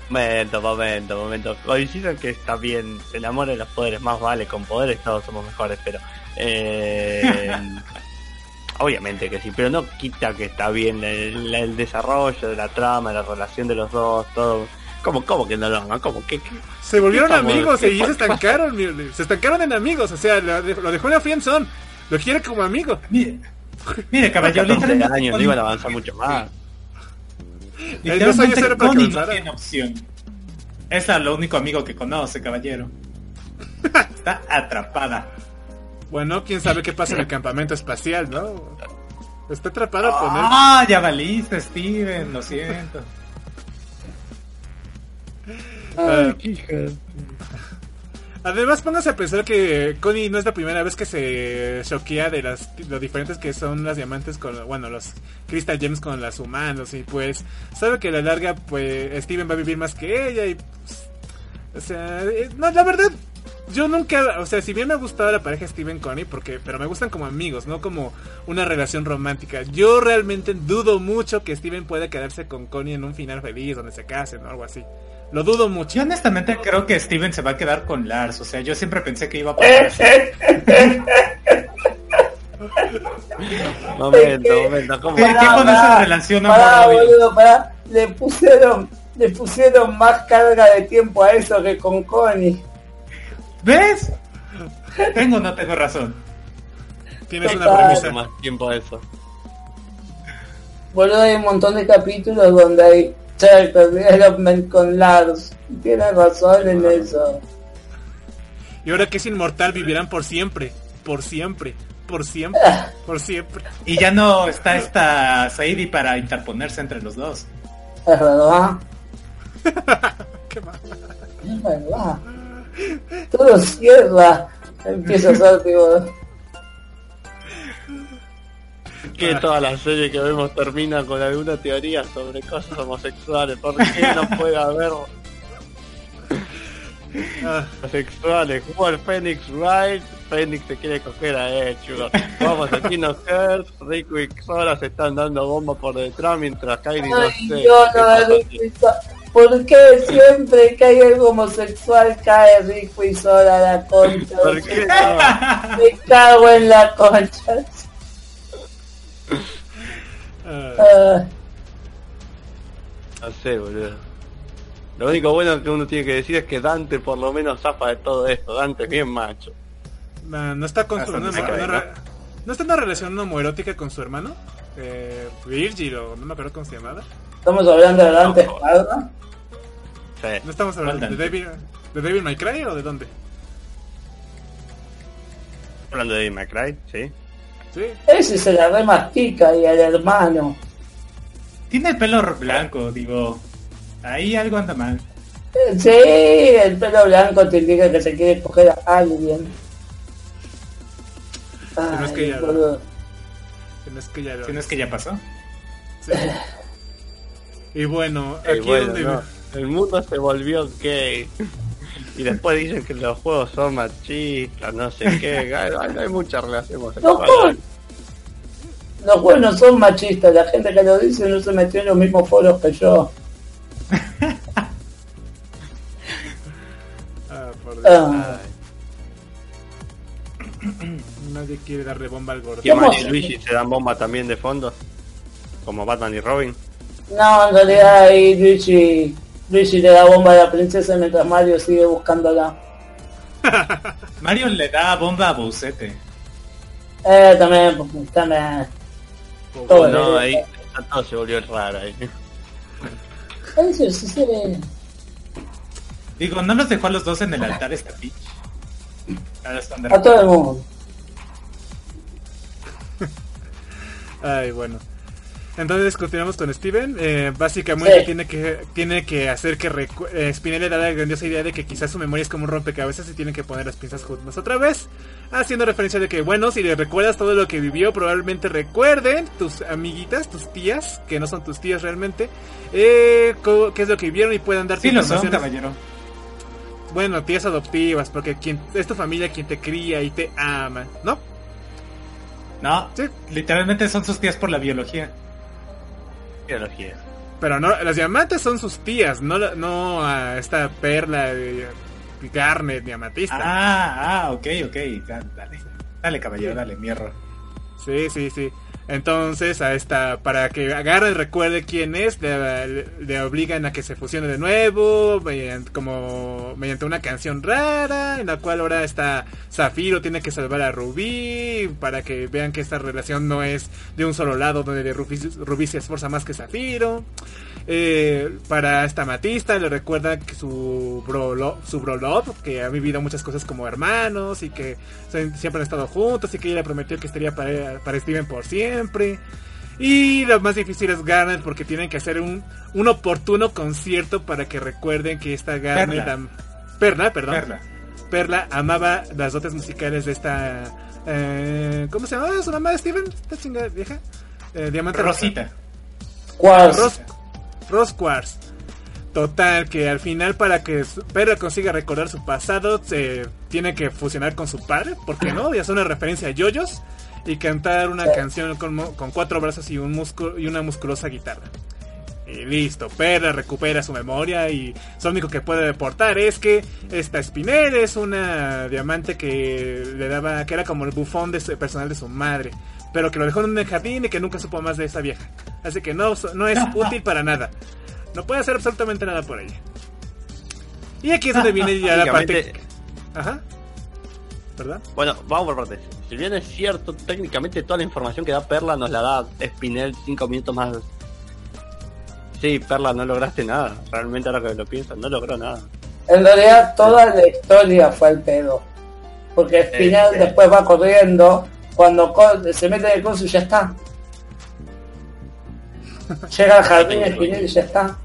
Momento, momento, momento. Coincido que está bien, se enamora de los poderes, más vale, con poderes todos somos mejores, pero... Eh, obviamente que sí, pero no quita que está bien el, el desarrollo de la trama, la relación de los dos, todo... ¿Cómo, cómo que no lo aman? ¿Cómo que, que- Se volvieron amigos y se estancaron. Se estancaron en amigos. O sea, lo, dejó en la friendzone. Lo quiere como amigo. mire caballero, 14 literalmente años, no iban a avanzar mucho más. Literalmente que Connie no tiene opción. Es lo único amigo que conoce, caballero. Está atrapada. Bueno, quién sabe qué pasa en el campamento espacial, ¿no? Está atrapado con él. Ah, ya valiste, Steven, lo siento. Ah, Además, póngase a pensar que Connie no es la primera vez que se choquea de las lo diferentes que son las diamantes con, bueno, los Crystal Gems con las humanos y pues sabe que a la larga pues Steven va a vivir más que ella y pues, o sea, eh, no, la verdad yo nunca, o sea, si bien me ha gustado la pareja Steven Connie porque pero me gustan como amigos, no como una relación romántica. Yo realmente dudo mucho que Steven pueda quedarse con Connie en un final feliz donde se casen o algo así. Lo dudo mucho. Yo honestamente creo que Steven se va a quedar con Lars. O sea, yo siempre pensé que iba a pasar. así. Momento, momento, ¿cómo? ¿Qué tipo de esa relación boludo, pará. Le pusieron, le pusieron más carga de tiempo a eso que con Connie. ¿Ves? Tengo o no tengo razón. Tienes una Total. premisa. más tiempo a eso. Boludo, hay un montón de capítulos donde hay character development con Lars. Tienes razón en eso. Y ahora que es inmortal vivirán por siempre, por siempre, por siempre, por siempre. Y ya no está esta Sadie para interponerse entre los dos. Es verdad. Qué mal. Es verdad. Todo cierra. Empieza a ser tipo. Que toda la serie que vemos termina con alguna teoría sobre cosas homosexuales. ¿Por qué no puede haber Ah, homosexuales? Jugó al Phoenix Wright, Phoenix se quiere coger a él, chicos. Vamos a Kino Hearts, Rico y Sora se están dando bomba por detrás mientras Kairi no sé. yo qué no. ¿Por qué siempre que hay algo homosexual cae Rico y Sora a la concha? ¿Por qué no? Me cago en la concha. Ah, Ah, No sé, boludo. Lo único bueno que uno tiene que decir es que Dante por lo menos zafa de todo esto. Dante es bien macho. no, no está con su, Hasta una- ¿no está en una relación homoerótica con su hermano? Eh, Virgil o no me acuerdo cómo se llamaba. Estamos hablando de Dante Esparda. Sí. No estamos hablando de ¿Cuál David, de David May Cry o de dónde? Hablando de David McCray, sí. Sí. Ese se la remastica y al hermano. Tiene el pelo blanco, digo. Ahí algo anda mal. Eh, Sí, el pelo blanco te indica que se quiere coger a alguien. no es que Ay, ya- boludo. Que no es que ya lo- Si no es que ya pasó. sí. Y bueno, Y aquí bueno, donde no, el mundo se volvió gay y después dicen que los juegos son machistas, no sé qué, no hay mucha relación con los, juegos, los juegos no son machistas, la gente que lo dice no se metió en los mismos foros que yo. Ah, ah. Nadie quiere darle bomba al gordo. ¿Qué más Luigi se dan bomba también de fondo? Como Batman y Robin. No, en realidad ahí Luigi Luigi le da bomba a la princesa mientras Mario sigue buscándola. Mario le da bomba a Bowsette. Eh, también, pues, también. Todo no, bien. ahí todo se volvió raro ahí. Eso sí se ve. Digo, no los dejó a los dos en el altar esta Peach. Ahora están de A todo el mundo. Ay, bueno. Entonces continuamos con Steven. Eh, básicamente Sí. tiene que tiene que hacer que recu- eh, Spinelli le da la grandiosa idea de que quizás su memoria es como un rompecabezas y tienen que poner las pinzas juntas otra vez. Haciendo referencia de que, bueno, si le recuerdas todo lo que vivió, probablemente recuerden tus amiguitas, tus tías, que no son tus tías realmente, eh, qué es lo que vivieron y puedan darte Sí lo son, caballero. Bueno, tías adoptivas, porque quien, es tu familia quien te cría y te ama, ¿no? No, Sí. literalmente son sus tías por la biología. Biología. Pero no, las diamantes son sus tías, no, no a esta perla de Garnet ni amatista. Ah, ah, ok, ok. da- Dale, dale, caballero, dale, mierda. Sí, sí, sí. Entonces, a esta, para que Garnet recuerde quién es, le, obligan a que se fusione de nuevo, mediante, como mediante una canción rara, en la cual ahora está Zafiro tiene que salvar a Rubí, para que vean que esta relación no es de un solo lado, donde Rubí, Rubí se esfuerza más que Zafiro. Eh, para esta Matista le recuerda que su bro, su bro love, que ha vivido muchas cosas como hermanos y que siempre han estado juntos y que ella le prometió que estaría para, para Steven por siempre. Y lo más difícil es Garnet porque tienen que hacer un, un oportuno concierto para que recuerden que esta Garnet... Perla. am- Perla, perdón. Perla. Perla amaba las dotes musicales de esta... eh, ¿Cómo se llama su mamá Steven? Esta chingada vieja. Eh, Diamante. Rosita. ¿Cuál? Ros, Ros Quartz. Total, que al final para que Perla consiga recordar su pasado, se tiene que fusionar con su padre, ¿por qué no? Y hacer una referencia a yoyos y cantar una canción con, mo- con cuatro brazos y, un músculo, y una musculosa guitarra. Y listo, Perla recupera su memoria y lo único que puede reportar es que esta Spinel es una diamante que le daba, que era como el bufón de su- personal de su madre, pero que lo dejó en un jardín y que nunca supo más de esa vieja. Así que no, no es útil para nada. No puede hacer absolutamente nada por ella. Y aquí es donde viene ya la parte... Ajá. ¿Verdad? Bueno, vamos por partes. Si bien es cierto, técnicamente toda la información que da Perla nos la da Spinel cinco minutos más. Sí, Perla, no lograste nada. Realmente ahora que lo pienso, no logró nada. En realidad toda la historia fue el pedo. Porque Spinel sí. después va corriendo, cuando se mete en el coso y ya está. Llega al jardín Spinel y ya está.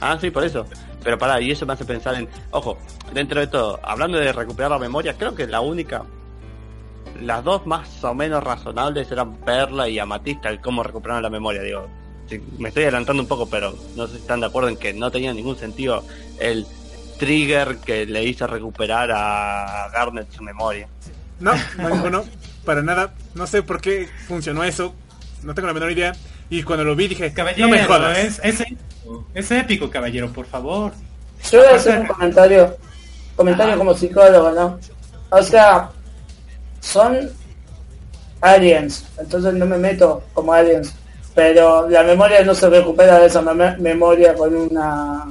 Ah, sí, por eso. Pero pará, y eso me hace pensar en... Ojo, dentro de todo, hablando de recuperar la memoria, creo que la única... Las dos más o menos razonables eran Perla y Amatista, el cómo recuperaron la memoria, digo. Me estoy adelantando un poco, pero no sé si están de acuerdo en que no tenía ningún sentido el trigger que le hizo recuperar a Garnet su memoria. No, no ninguno. Para nada. No sé por qué funcionó eso. No tengo la menor idea. Y cuando lo vi dije, Caballero, no me jodas. es, es, es épico, caballero, por favor. Yo voy a hacer un comentario, comentario como psicólogo, ¿no? O sea, son aliens, entonces no me meto como aliens, pero la memoria no se recupera de esa mem- memoria con una,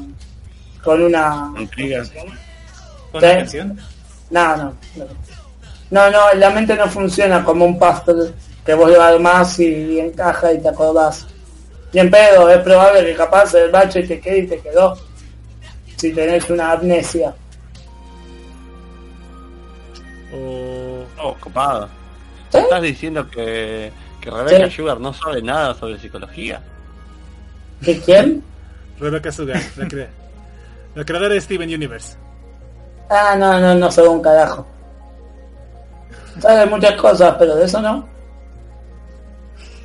con una. ¿Con Sí. la canción? no, no, no, no, no, la mente no funciona como un pastel que vos lo armás y encaja y te acordás. Y en pedo, es probable que capaz el bache te quede y te quedó. Si tenés una amnesia. O- Oh, copado. ¿Sí? ¿Estás diciendo que, que Rebecca Sí. Sugar no sabe nada sobre psicología? ¿Que quién? Rebecca Sugar, la, crea- la creadora de Steven Universe. Ah, no, no, no sé un carajo. Sabe muchas cosas, pero de eso no.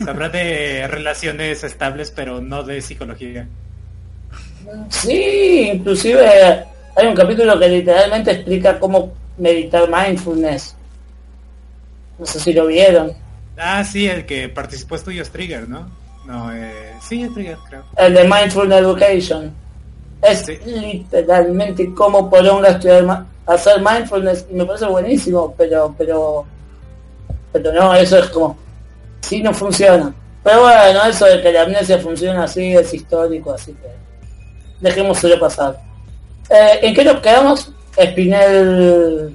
Sabrá de relaciones estables, pero no de psicología. Sí, inclusive hay un capítulo que literalmente explica cómo meditar mindfulness. No sé si lo vieron. Ah, sí, el que participó estudios es Trigger, ¿no? No, eh, sí, es Trigger, creo. El de Mindful Education. Es Sí. literalmente cómo poronga estudiar hacer mindfulness y me parece buenísimo, pero, pero, pero no, eso es como, sí no funciona. Pero bueno, eso de que la amnesia funciona así es histórico, así que dejémoslo pasar. Eh, ¿En qué nos quedamos? Spinel,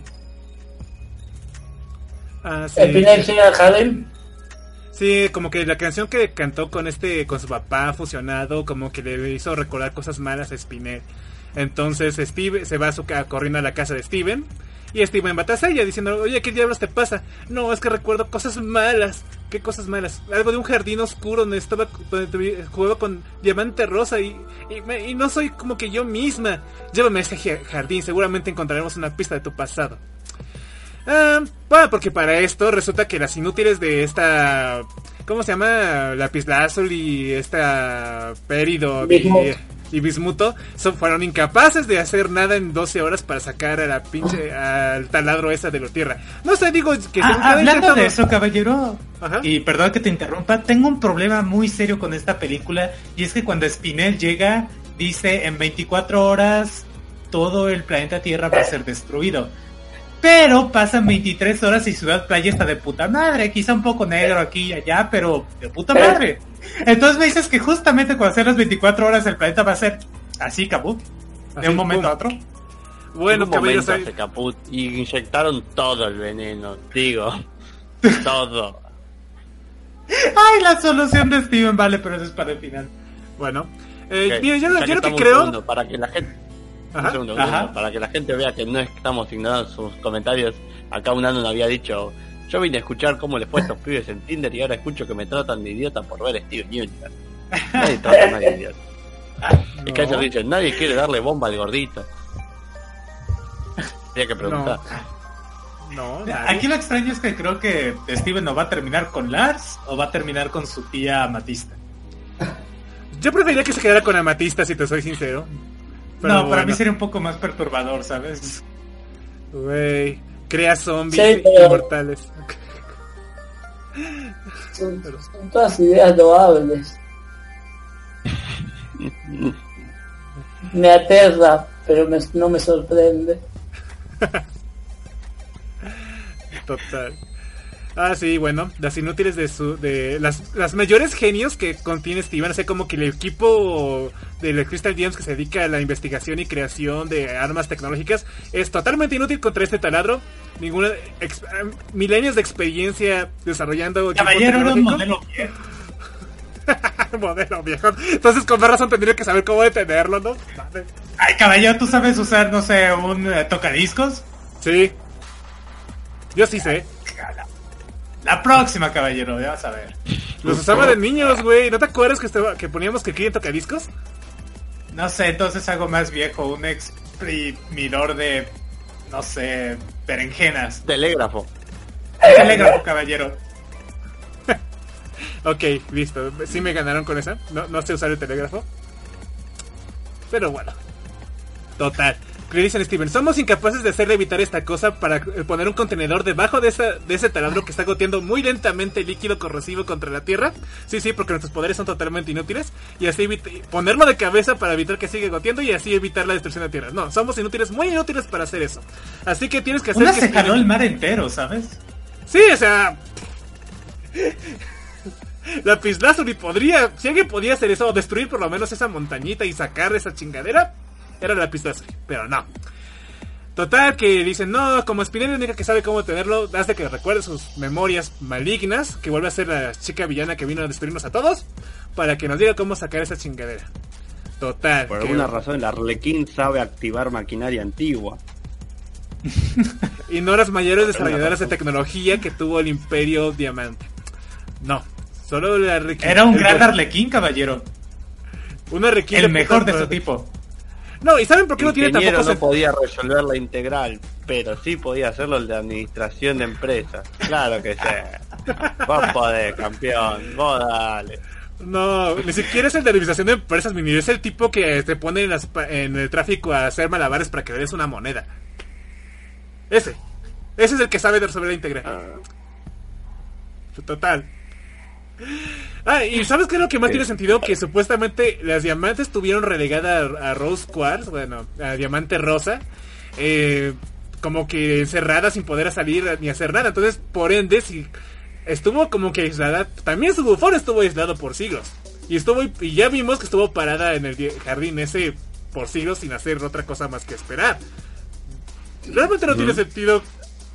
Ah, sí. Spinel llega al jardín. Sí, como que la canción que cantó con este, con su papá fusionado, como que le hizo recordar cosas malas a Spinel. Entonces Steve se va a su corriendo a la casa de Steven. Y Steven va tras ella diciendo, oye, ¿qué diablos te pasa? No, es que recuerdo cosas malas. ¿Qué cosas malas? Algo de un jardín oscuro donde estaba donde jugaba con diamante rosa y, y, no soy como que yo misma. Llévame a ese ja- jardín, seguramente encontraremos una pista de tu pasado. Ah, bueno, porque para esto resulta que las inútiles de esta... ¿Cómo se llama? Lapislázuli y esta Peridot y, Bismuto son, fueron incapaces de hacer nada en 12 horas para sacar a la pinche al taladro esa de la tierra. No sé, digo que Ah, hablando de eso, caballero, Ajá. y perdón que te interrumpa, tengo un problema muy serio con esta película y es que cuando Spinel llega, dice en 24 horas todo el planeta Tierra va a ser destruido. Pero pasan 23 horas y Ciudad Playa está de puta madre, quizá un poco negro aquí y allá, pero de puta madre. Entonces me dices que justamente cuando sean las 24 horas el planeta va a ser así, caput, de un momento a otro. Bueno, hace caput y inyectaron todo el veneno, digo. todo. Ay, la solución de Steven, vale, pero eso es para el final. bueno. Eh, mira, yo, yo lo que creo... segundo, para que la gente Ajá. un segundo, un Ajá. segundo, para que la gente vea que no estamos ignorando sus comentarios. Acá un nos había dicho, yo vine a escuchar cómo les fue a estos pibes en Tinder y ahora escucho que me tratan de idiota por ver Steven Universe. Nadie trata a nadie de idiota. Es que ellos dicen, nadie quiere darle bomba al gordito. Tenía que preguntar. No. Aquí lo extraño es que creo que Steven no va a terminar con Lars o va a terminar con su tía Matista. Yo preferiría que se quedara con Amatista, si te soy sincero. Pero no, para bueno. mí sería un poco más perturbador, ¿sabes? Güey, crea zombies Sí, pero- inmortales. Son, son todas ideas loables. Me aterra, pero me- no me sorprende. Total. Ah, sí, bueno, las inútiles de su, de las, las mayores genios que contiene Steven, o sea, como que el equipo de Crystal Gems que se dedica a la investigación y creación de armas tecnológicas es totalmente inútil contra este taladro. Ninguna ex- milenios de experiencia desarrollando Caballero era un modelo viejo. modelo viejo. Entonces, con más razón tendría que saber cómo detenerlo, ¿no? Vale. Ay, caballero, ¿tú sabes usar, no sé, un eh, tocadiscos? Sí. Yo sí sé. La próxima, caballero, ya vas a ver. Los usaba de niños, güey. ¿No te acuerdas que, estaba, que poníamos que querían tocadiscos? No sé, entonces algo más viejo, un exprimidor de, no sé, berenjenas. Telégrafo. Telégrafo, caballero. Ok, listo. Sí me ganaron con esa. No, no sé usar el telégrafo. Pero bueno. Total. Le dicen Steven, somos incapaces de hacerle evitar esta cosa para eh, poner un contenedor debajo de, esa, de ese taladro que está goteando muy lentamente líquido corrosivo contra la tierra. Sí, sí, porque nuestros poderes son totalmente inútiles. Y así ponerlo de cabeza para evitar que siga goteando y así evitar la destrucción de tierra. No, somos inútiles, muy inútiles para hacer eso. Así que tienes que hacer Una que se Steven- jaló el mar entero, ¿sabes? Sí, o sea. La Lazuli podría. Si alguien podía hacer eso, o destruir por lo menos esa montañita y sacar esa chingadera, era la Lazuli, pero no. Total, que dicen, no, como Spinelli es la única que sabe cómo tenerlo, hace que recuerde sus memorias malignas, que vuelve a ser la chica villana que vino a destruirnos a todos, para que nos diga cómo sacar esa chingadera. Total. Por que- alguna razón el Arlequín sabe activar maquinaria antigua. Y no las mayores desarrolladoras de tecnología que tuvo el Imperio Diamante. No, solo la Arlequín. Era un El- gran arlequín, caballero. Una Arlequín El mejor de su tipo. No, ¿y saben por qué no tiene tampoco no sentido? podía resolver la integral, pero sí podía hacerlo el de administración de empresas. Claro que sí. Vos podés, campeón. Vos dale. No, ni siquiera es el de administración de empresas, mini. Es el tipo que te pone en, las pa- en el tráfico a hacer malabares para que des una moneda. Ese. Ese es el que sabe de resolver la integral. Total. Ah, y ¿sabes qué es lo que más tiene sentido? Que supuestamente las diamantes tuvieron relegada a, Rose Quartz, bueno, a Diamante Rosa. eh, como que encerrada sin poder salir ni hacer nada. Entonces, por ende, si estuvo como que aislada, también su bufón estuvo aislado por siglos. Y estuvo y ya vimos que estuvo parada en el jardín ese por siglos sin hacer otra cosa más que esperar. Realmente no tiene sentido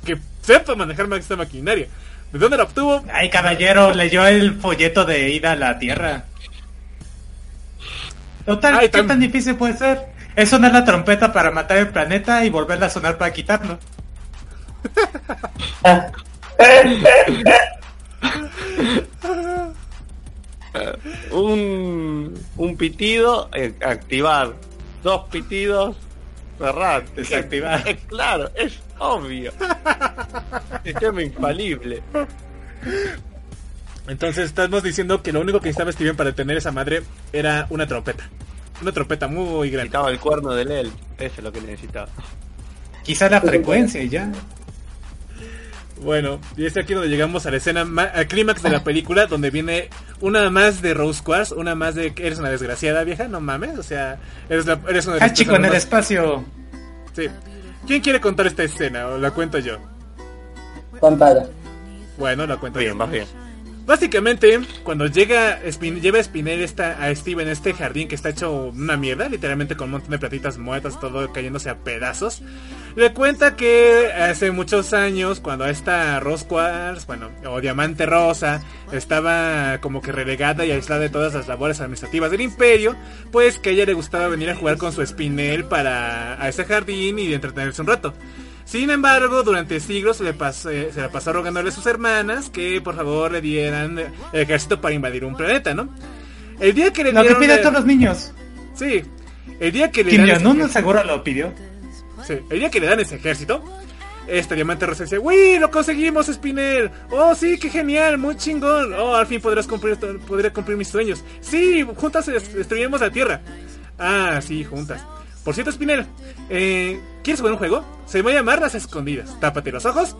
que sepa manejar más esta maquinaria. ¿De dónde la obtuvo? Ay, caballero, leyó el folleto de ida a la Tierra. Total, Ay, ¿qué tan difícil puede ser? Es sonar la trompeta para matar el planeta y volverla a sonar para quitarlo. Un, un pitido, eh, activar. Dos pitidos, cerrar. Desactivar. Es, claro, es obvio. Sistema infalible. Entonces estamos diciendo que lo único que necesitaba Steven para detener esa madre era una trompeta. Una trompeta muy grande. Necesitaba el cuerno del él. Eso es lo que necesitaba. Quizá la frecuencia y ya. Bueno, y es aquí donde llegamos a la escena, ma- al clímax de la película, donde viene una más de Rose Quartz, una más de que eres una desgraciada vieja, no mames, o sea, eres, la, eres una de Ah, las chico, en el espacio. más- Sí. ¿Quién quiere contar esta escena? ¿O la cuento yo? Contala. Bueno, la cuento Bien, yo. vas bien. Básicamente, cuando llega lleva Spinel esta, a Steven este jardín que está hecho una mierda, literalmente con un montón de platitas muertas, todo cayéndose a pedazos, le cuenta que hace muchos años, cuando esta Rose Quartz, bueno, o Diamante Rosa, estaba como que relegada y aislada de todas las labores administrativas del imperio, pues que a ella le gustaba venir a jugar con su Spinel para a ese jardín y entretenerse un rato. Sin embargo, durante siglos se, le pas- eh, se la pasó rogándole a sus hermanas que por favor le dieran el ejército para invadir un planeta, ¿no? El día que le Lo que piden el- todos los niños. Sí, el día que le Kim dan Jong-un seguro lo pidió. sí, el día que le dan ese ejército, esta diamante rosa dice, ¡Uy, lo conseguimos, Spinel! ¡Oh, sí, qué genial! ¡Muy chingón! ¡Oh, al fin podrás cumplir, podré cumplir mis sueños! ¡Sí, juntas des- destruiremos la Tierra! Ah, sí, juntas. Por cierto, Spinel, eh, ¿quieres jugar un juego? Se va a llamar Las Escondidas. Tápate los ojos,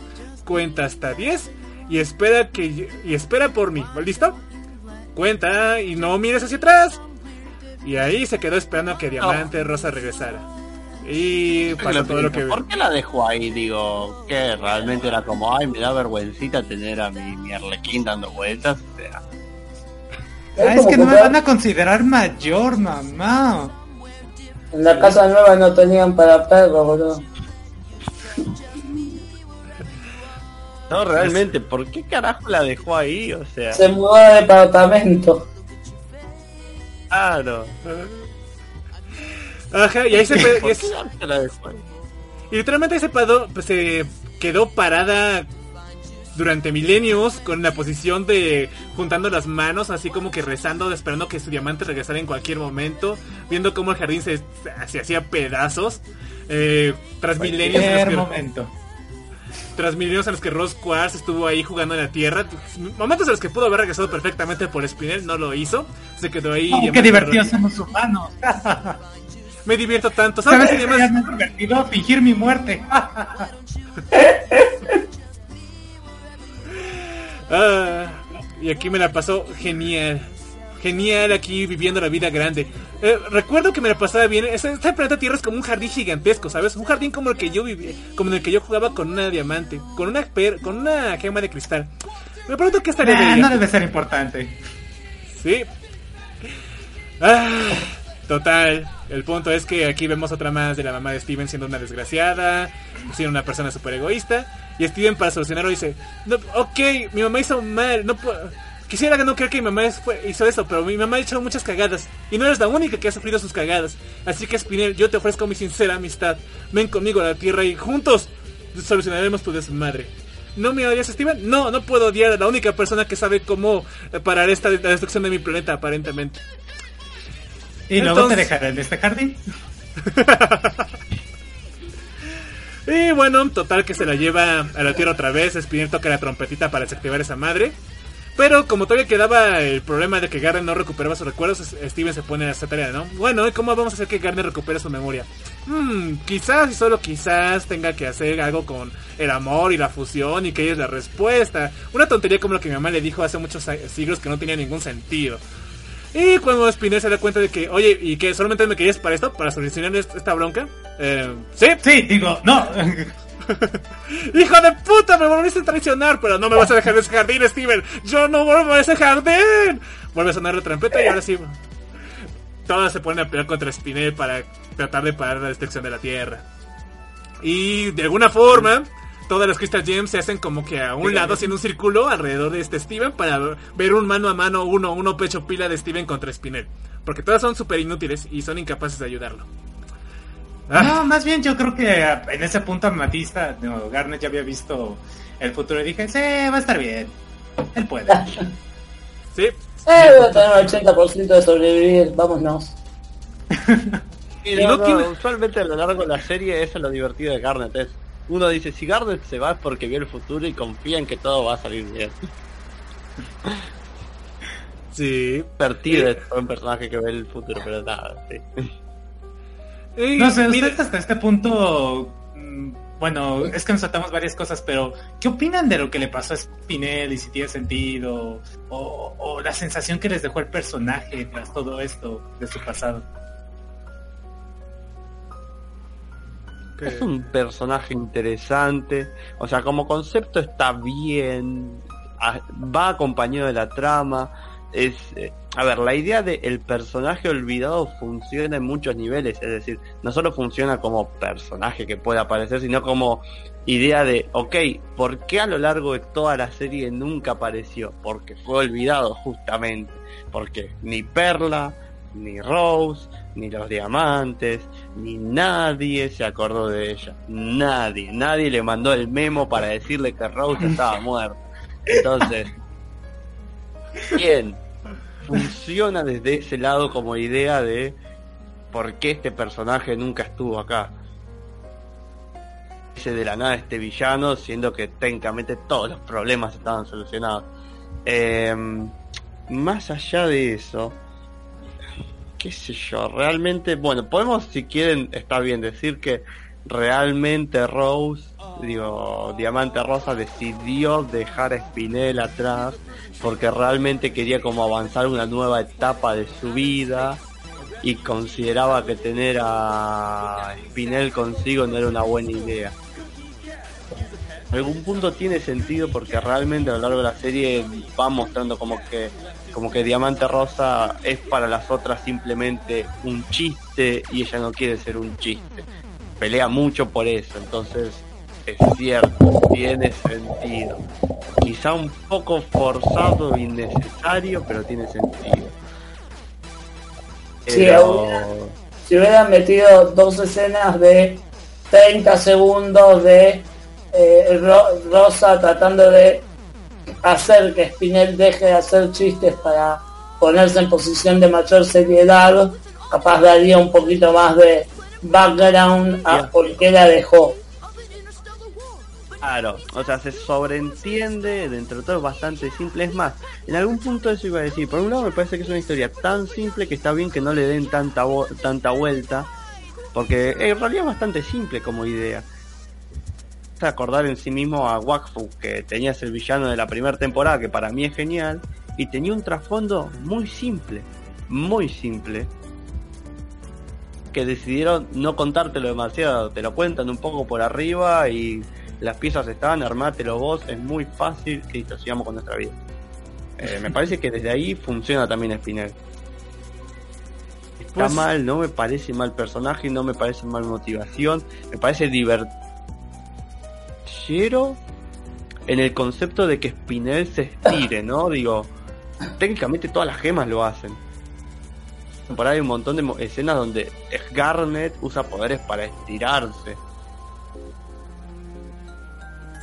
cuenta hasta 10 y espera que y espera por mí. ¿Listo? Cuenta y no mires hacia atrás. Y ahí se quedó esperando a que Diamante Rosa regresara. Y pasó todo lo que ¿Por qué la dejó ahí? Digo, que realmente era como, ay, me da vergüencita tener a mi, mi Arlequín dando vueltas. O sea, Ah, es que no me van a considerar mayor, mamá. En la casa nueva no tenían para perros, boludo. no, realmente, ¿por qué carajo la dejó ahí? O sea, Se mudó de departamento. claro. Ajá, y ahí se, ¿Por es- qué se la dejó ahí? y literalmente ahí se, paró- pues, se quedó parada durante milenios con la posición de juntando las manos, así como que rezando, esperando que su diamante regresara en cualquier momento, viendo cómo el jardín se, se hacía pedazos. eh, tras milenios en los que- momento. tras milenios en los que Ross Quartz estuvo ahí jugando en la tierra, momentos en los que pudo haber regresado perfectamente por Spinel, no lo hizo, se quedó ahí. Oh, qué divertidos los humanos. Me divierto tanto, ¿sabes? ¿Sabes qué divertido? Fingir mi muerte. Ah, y aquí me la pasó genial. Genial aquí viviendo la vida grande. Eh, recuerdo que me la pasaba bien. Este, este planeta Tierra es como un jardín gigantesco, ¿sabes? Un jardín como el que yo vivía, como en el que yo jugaba con una diamante, con una per- con una gema de cristal. Me pregunto qué estaría de Nah, no debe ser importante. Sí. Ah, total. El punto es que aquí vemos otra más de la mamá de Steven siendo una desgraciada, siendo una persona súper egoísta. Y Steven para solucionarlo dice, ok, mi mamá hizo mal, no. Quisiera no creer que mi mamá hizo eso, pero mi mamá ha hecho muchas cagadas. Y no eres la única que ha sufrido sus cagadas. Así que Spinel, yo te ofrezco mi sincera amistad. Ven conmigo a la Tierra y juntos solucionaremos tu desmadre. ¿No me odias, Steven? No, no puedo odiar a la única persona que sabe cómo parar esta destrucción de mi planeta, aparentemente. ¿Y luego te Entonces- dejaré en este jardín? Y bueno, total que se la lleva a la Tierra otra vez. Spinel toca la trompetita para desactivar esa madre. Pero como todavía quedaba el problema de que Garner no recuperaba sus recuerdos, Steven se pone a esa tarea, ¿no? Bueno, ¿y cómo vamos a hacer que Garner recupere su memoria? Hmm, quizás y solo quizás tenga que hacer algo con el amor y la fusión y que ella es la respuesta. Una tontería como lo que mi mamá le dijo hace muchos siglos que no tenía ningún sentido. Y cuando Spinel se da cuenta de que, oye, ¿y que solamente me querías para esto? ¿Para solucionar est- esta bronca? Eh, sí, Sí, digo, no. ¡Hijo de puta! Me volviste a traicionar, pero no me vas a dejar de ese jardín, Steven. Yo no vuelvo a ese jardín. Vuelve a sonar la trompeta y ahora sí. Todas se ponen a pelear contra Spinel para tratar de parar la destrucción de la Tierra. Y de alguna forma, todas las Crystal Gems se hacen como que a un lado haciendo un círculo alrededor de este Steven para ver un mano a mano, uno, uno pecho pila de Steven contra Spinel. Porque todas son súper inútiles y son incapaces de ayudarlo. Ah. No, más bien yo creo que en ese punto Amatista, no, Garnet ya había visto el futuro y dije, sí, va a estar bien. Él puede. Sí, Eh, voy a tener un 80% de sobrevivir, vámonos. Y Y no no, tiene- usualmente a lo largo de la serie eso es lo divertido de Garnet es uno dice si Garnet se va es porque vio el futuro y confía en que todo va a salir bien sí. Divertido es un personaje que ve el futuro pero nada sí. Y, No sé, mira, ustedes hasta este punto, mm, bueno, es que nos saltamos varias cosas, pero ¿qué opinan de lo que le pasó a Spinel y si tiene sentido? O, o la sensación que les dejó el personaje tras todo esto de su pasado. Es un personaje interesante. O sea como concepto está bien va acompañado de la trama. Es eh, a ver la idea de el personaje olvidado funciona en muchos niveles. Es decir no solo funciona como personaje que puede aparecer sino como idea de ok ¿por qué a lo largo de toda la serie nunca apareció? porque fue olvidado justamente. Porque ni Perla ni Rose, ni los diamantes, ni nadie se acordó de ella. Nadie, nadie le mandó el memo para decirle que Rose estaba muerta. Entonces, bien, funciona desde ese lado como idea de por qué este personaje nunca estuvo acá. De la nada este villano, siendo que técnicamente todos los problemas estaban solucionados. Em, más allá de eso, qué sé yo, realmente, bueno, podemos si quieren, está bien decir que realmente Rose, digo, Diamante Rosa decidió dejar a Spinel atrás porque realmente quería como avanzar una nueva etapa de su vida y consideraba que tener a Spinel consigo no era una buena idea. Algún punto tiene sentido porque realmente a lo largo de la serie va mostrando como que como que Diamante Rosa es para las otras simplemente un chiste y ella no quiere ser un chiste. Pelea mucho por eso, entonces es cierto, tiene sentido. Quizá un poco forzado e innecesario, pero tiene sentido. Pero- Si hubieran metido dos escenas de 30 segundos de eh, Ro- Rosa tratando de hacer que Spinel deje de hacer chistes para ponerse en posición de mayor seriedad, capaz daría un poquito más de background a por qué la dejó. Claro, o sea, se sobreentiende, dentro de todo es bastante simple. Es más, en algún punto eso iba a decir. Por un lado me parece que es una historia tan simple que está bien que no le den tanta, tanta vuelta. Porque en realidad es bastante simple como idea. Acordar en sí mismo a Wakfu, que tenías el villano de la primera temporada, que para mí es genial. Y tenía un trasfondo muy simple, muy simple. Que decidieron no contártelo demasiado, te lo cuentan un poco por arriba y las piezas están, armátelo vos, es muy fácil listo, sigamos con nuestra vida. Eh, me parece que desde ahí funciona también Spinel. Está Pues- mal, no me parece mal personaje, no me parece mal motivación, me parece divertido en el concepto de que Spinel se estire, ¿no? Digo, técnicamente todas las gemas lo hacen. Por ahí hay un montón de escenas donde Garnet usa poderes para estirarse.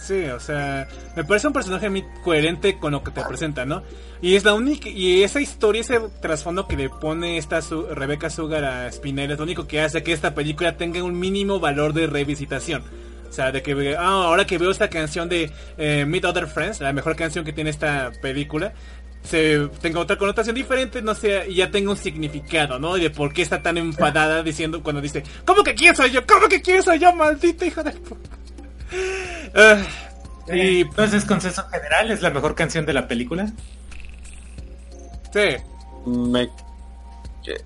Sí, o sea, me parece un personaje muy coherente con lo que te presenta, ¿no? Y es la única, y esa historia, ese trasfondo que le pone esta su, Rebecca Sugar a Spinel es lo único que hace que esta película tenga un mínimo valor de revisitación. O sea, de que, ah, ahora que veo esta canción de eh, Meet Other Friends, la mejor canción que tiene esta película, se tenga otra connotación diferente, no sé, y ya tenga un significado, ¿no? Y de por qué está tan enfadada diciendo cuando dice, ¿cómo que quién soy yo? ¿Cómo que quién soy yo, maldita hija de puta? Ah, y Entonces, consenso general, es la mejor canción de la película. sí, me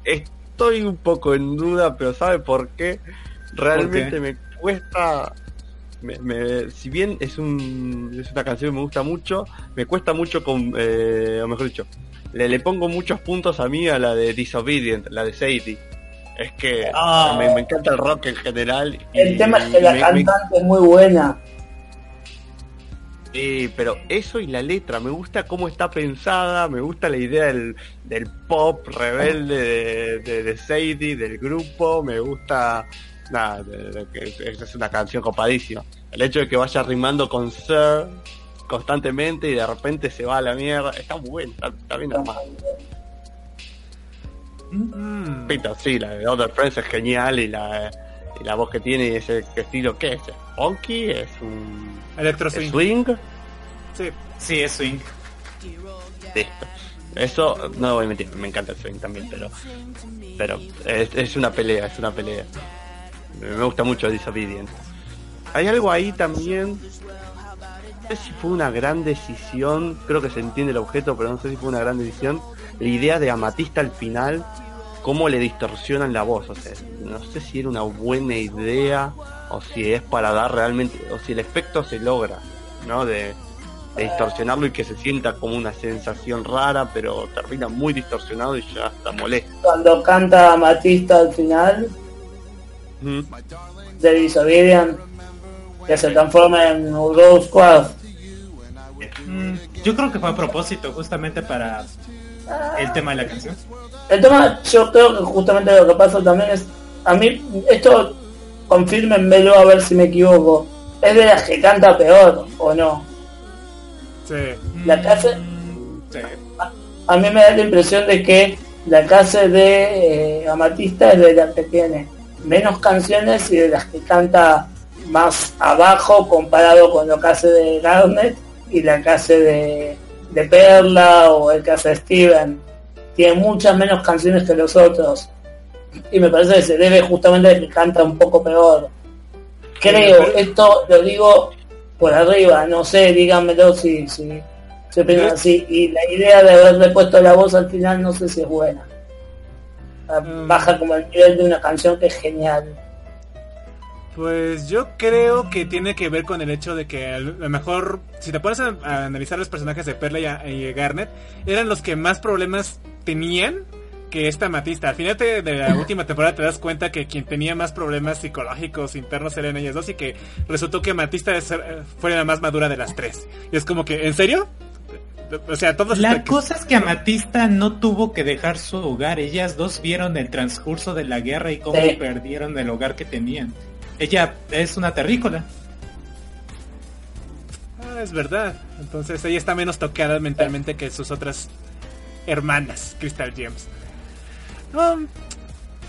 estoy un poco en duda, pero ¿sabe por qué? Realmente qué? me cuesta me- me- si bien es un es una canción que me gusta mucho, me cuesta mucho con, eh, o mejor dicho, le, le pongo muchos puntos a mí a la de Disobedient, la de Sadie. Es que Ah. me, me encanta el rock en general. y- El tema es que la cantante es muy buena. Sí, pero eso y la letra, me gusta cómo está pensada, me gusta la idea del, del pop rebelde de, de, de Sadie, del grupo, me gusta, nada, es, una canción copadísima. El hecho de que vaya rimando con Sir constantemente y de repente se va a la mierda, está bueno, está, está bien armado. Mm. Pito, sí, la de Other Friends es genial y la, y la voz que tiene y ese estilo, ¿qué es? ¿Es funky? ¿Es un Electro es Swing. swing? Sí. Sí, es swing. Listo. Eso, no voy a mentir, me encanta el swing también, pero pero es, es una pelea, es una pelea. Me gusta mucho Disobedient. Hay algo ahí también, no sé si fue una gran decisión, creo que se entiende el objeto, pero no sé si fue una gran decisión, la idea de Amatista al final, cómo le distorsionan la voz, o sea, no sé si era una buena idea o si es para dar realmente, o si el efecto se logra, ¿no? De, distorsionarlo y que se sienta como una sensación rara, pero termina muy distorsionado y ya está molesto. Cuando canta Matista al final Mm. de Disobedient, que se transforma en Rose Squad. Mm, yo creo que fue a propósito, justamente para el tema de la canción. El tema, yo creo que justamente lo que pasa también es, a mí, esto, confírmenmelo a ver si me equivoco, es de las que canta peor, ¿o no? Sí. La casa, Sí. a mí me da la impresión de que la casa de eh, Amatista es de las que tiene menos canciones y de las que canta más abajo comparado con lo que hace de Garnet y la que hace de, de Perla o el que hace de Steven. Tiene muchas menos canciones que los otros. Y me parece que se debe justamente a que canta un poco peor. Creo, esto lo digo por arriba, no sé, díganmelo si, si, si opinan así. Y la idea de haberle puesto la voz al final no sé si es buena. Baja como el nivel de una canción que es genial. Pues yo creo que tiene que ver con el hecho de que a lo mejor, si te pones a, analizar los personajes de Perla y, Garnet, eran los que más problemas tenían que esta Matista. Al final de la última temporada te das cuenta que quien tenía más problemas psicológicos internos eran ellas dos y que resultó que Matista eh, fue la más madura de las tres. Y es como que, ¿en serio? O sea, todos... La cosa es que Amatista no tuvo que dejar su hogar. Ellas dos vieron el transcurso de la guerra y cómo Sí. perdieron el hogar que tenían. Ella es una terrícola. Ah, es verdad. Entonces ella está menos tocada mentalmente que sus otras hermanas, Crystal Gems. Um,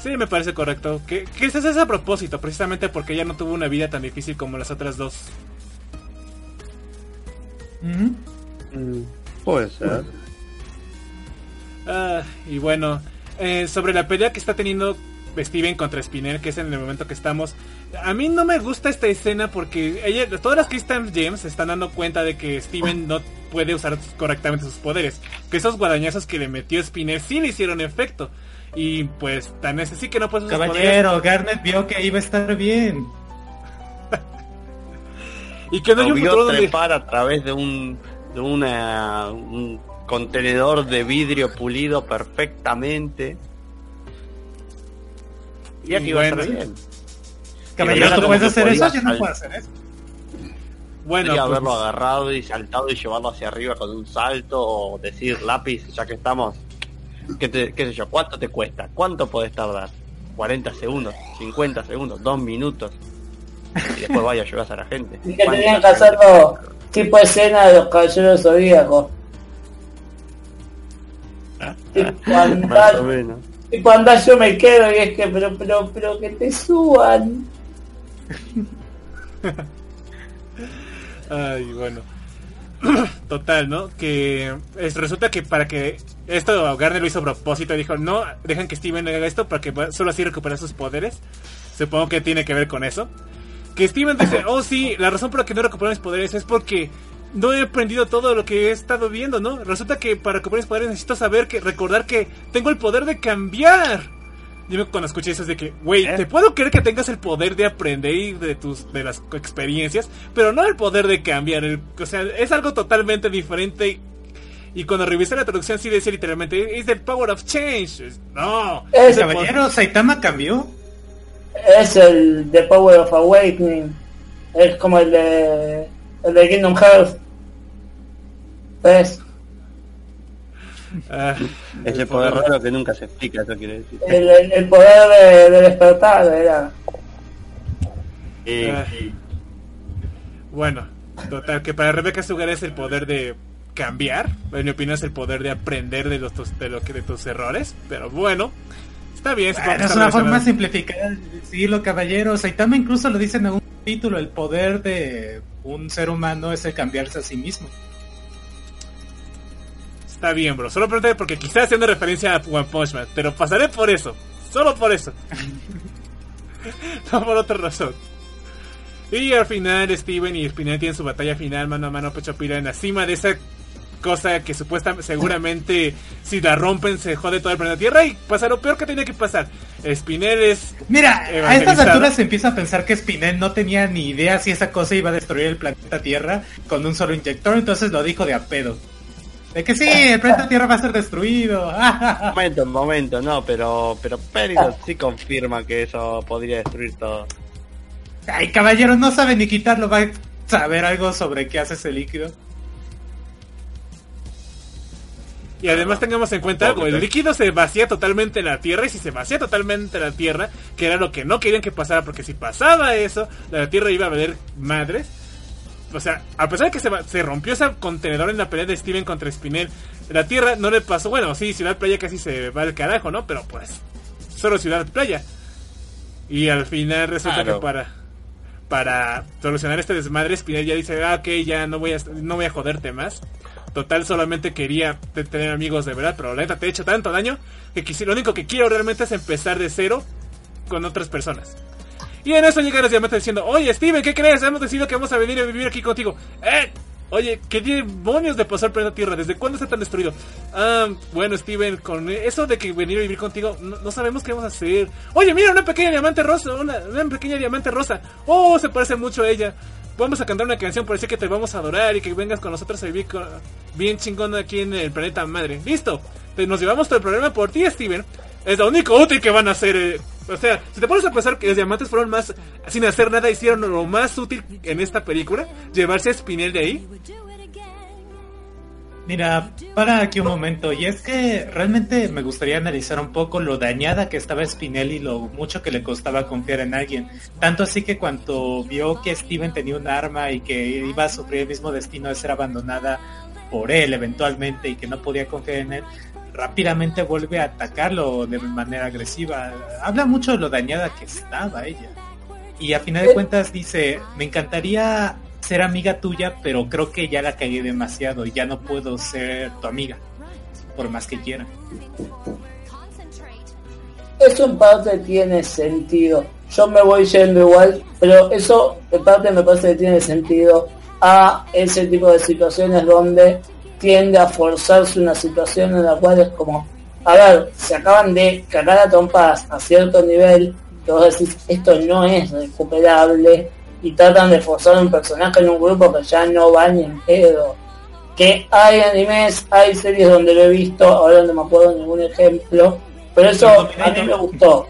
sí, me parece correcto. Que, eso es a propósito, precisamente porque ella no tuvo una vida tan difícil como las otras dos. Mm, Puede ser. Ah, y bueno, eh, sobre la pelea que está teniendo Steven contra Spinner, que es en el momento que estamos. A mí no me gusta esta escena porque ella, todas las Crystal Gems se están dando cuenta de que Steven no puede usar correctamente sus poderes. Que esos guadañazos que le metió Spinner sí le hicieron efecto. Y pues tan es así que no puede usar sus poderes. Caballero, Garnet vio que iba a estar bien. Y que no hay Lo un vio futuro donde... trepar a través de un de una un contenedor de vidrio pulido perfectamente. Y aquí Y va a bueno. estar bien. Caballero, ¿tú puedes hacer eso? Yo no puedo hacer eso. Bueno, Podría pues, haberlo agarrado y saltado y llevarlo hacia arriba con un salto o decir lápiz, ya que estamos, ¿qué, te- qué sé yo? ¿Cuánto te cuesta? ¿Cuánto podés tardar? 40 segundos, 50 segundos, 2 minutos. Y después vaya a ayudar a la gente. Y que ¿Cuánto tenían que hacerlo tipo escena de los caballeros zodíacos. Tipo Más o andar, menos. tipo andar yo me quedo y es que pero pero pero que te suban. Ay, bueno. Total, ¿no? Que es- resulta que para que esto Garner lo hizo a propósito, dijo, no, dejan que Steven haga esto para que solo así recuperar sus poderes. Supongo que tiene que ver con eso. Que Steven dice, oh sí, la razón por la que no recupero mis poderes es porque no he aprendido todo lo que he estado viendo, ¿no? Resulta que para recuperar mis poderes necesito saber que, recordar que tengo el poder de cambiar. Yo cuando escuché eso es de que, güey, ¿Eh? te puedo creer que tengas el poder de aprender y de tus de las experiencias, pero no el poder de cambiar. el- o sea, es algo totalmente diferente. Y, cuando revisé la traducción sí decía literalmente, es el power of change. No. Es, Caballero, Saitama cambió. Es el The Power of Awakening. Es como el de, el de Kingdom Hearts. ¿Ves? Ah, Ese poder raro que nunca se explica, eso quiere decir. El, el- el poder de, de despertar era. Ah. Bueno, total, que para Rebecca Sugar es el poder de cambiar. En mi opinión es el poder de aprender de los tus, de lo que de tus errores. Pero bueno, está bien. Bueno, es está una forma simplificada de decirlo, caballero. Saitama incluso lo dice en un título, el poder de un ser humano es el cambiarse a sí mismo. Está bien, bro. Solo pregunté porque quizás haciendo referencia a One Punch Man. Pero pasaré por eso. Solo por eso. no por otra razón. Y al final Steven y Spinel tienen su batalla final mano a mano pecho pila en la cima de esa cosa que supuestamente seguramente si la rompen se jode todo el planeta Tierra y pasa lo peor que tenía que pasar. Spinel es Mira, a estas alturas se empieza a pensar que Spinel no tenía ni idea si esa cosa iba a destruir el planeta Tierra con un solo inyector, entonces lo dijo de a pedo. De que sí, el planeta Tierra va a ser destruido. Momento, momento, no, pero pero Peridot sí confirma que eso podría destruir todo. Ay, caballero, no sabe ni quitarlo, va a saber algo sobre qué hace ese líquido. Y además tengamos en cuenta algo, el líquido se vacía totalmente en la Tierra y si se vacía totalmente en la Tierra, que era lo que no querían que pasara, porque si pasaba eso, la Tierra iba a valer madres. O sea, a pesar de que se, se rompió ese contenedor en la pelea de Steven contra Spinel, la Tierra no le pasó, bueno, sí, Ciudad Playa casi se va al carajo, ¿no? Pero pues, solo Ciudad Playa. Y al final resulta Claro. que para para solucionar este desmadre, Spinel ya dice, ah, ok, ya no voy a, no voy a joderte más. Total, solamente quería te- tener amigos de verdad, pero la neta te he hecho tanto daño que lo único que quiero realmente es empezar de cero con otras personas. Y en eso llegan los diamantes diciendo, oye Steven, ¿qué crees? Hemos decidido que vamos a venir a vivir aquí contigo. ¡Eh! Oye, ¿qué demonios de pasar planeta Tierra? ¿Desde cuándo está tan destruido? Ah, bueno, Steven, con eso de que venir a vivir contigo, no, sabemos qué vamos a hacer. Oye, mira, una pequeña diamante rosa, una pequeña diamante rosa. Oh, se parece mucho a ella. Vamos a cantar una canción, parece que te vamos a adorar y que vengas con nosotros a vivir con- bien chingón aquí en el planeta madre. Listo, nos llevamos todo el problema por ti, Steven. Es lo único útil que van a hacer. eh. O sea, si te pones a pensar que los diamantes fueron más, sin hacer nada, hicieron lo más útil en esta película, llevarse a Spinel de ahí. Mira, para aquí un momento, y es que realmente me gustaría analizar un poco lo dañada que estaba Spinelli y lo mucho que le costaba confiar en alguien. Tanto así que cuando vio que Steven tenía un arma y que iba a sufrir el mismo destino de ser abandonada por él eventualmente y que no podía confiar en él, rápidamente vuelve a atacarlo de manera agresiva. Habla mucho de lo dañada que estaba ella. Y a final de cuentas dice, me encantaría ser amiga tuya, pero creo que ya la cagué demasiado y ya no puedo ser tu amiga, por más que quiera. Eso en parte tiene sentido. Yo me voy yendo igual, pero eso en parte me parece que tiene sentido a ese tipo de situaciones donde tiende a forzarse una situación en la cual es como, a ver, se acaban de cagar a trompas a cierto nivel, que esto no es recuperable, y tratan de forzar un personaje en un grupo que ya no va ni en pedo. Que hay animes, hay series donde lo he visto, ahora no me acuerdo ningún ejemplo, pero eso a mí me gustó.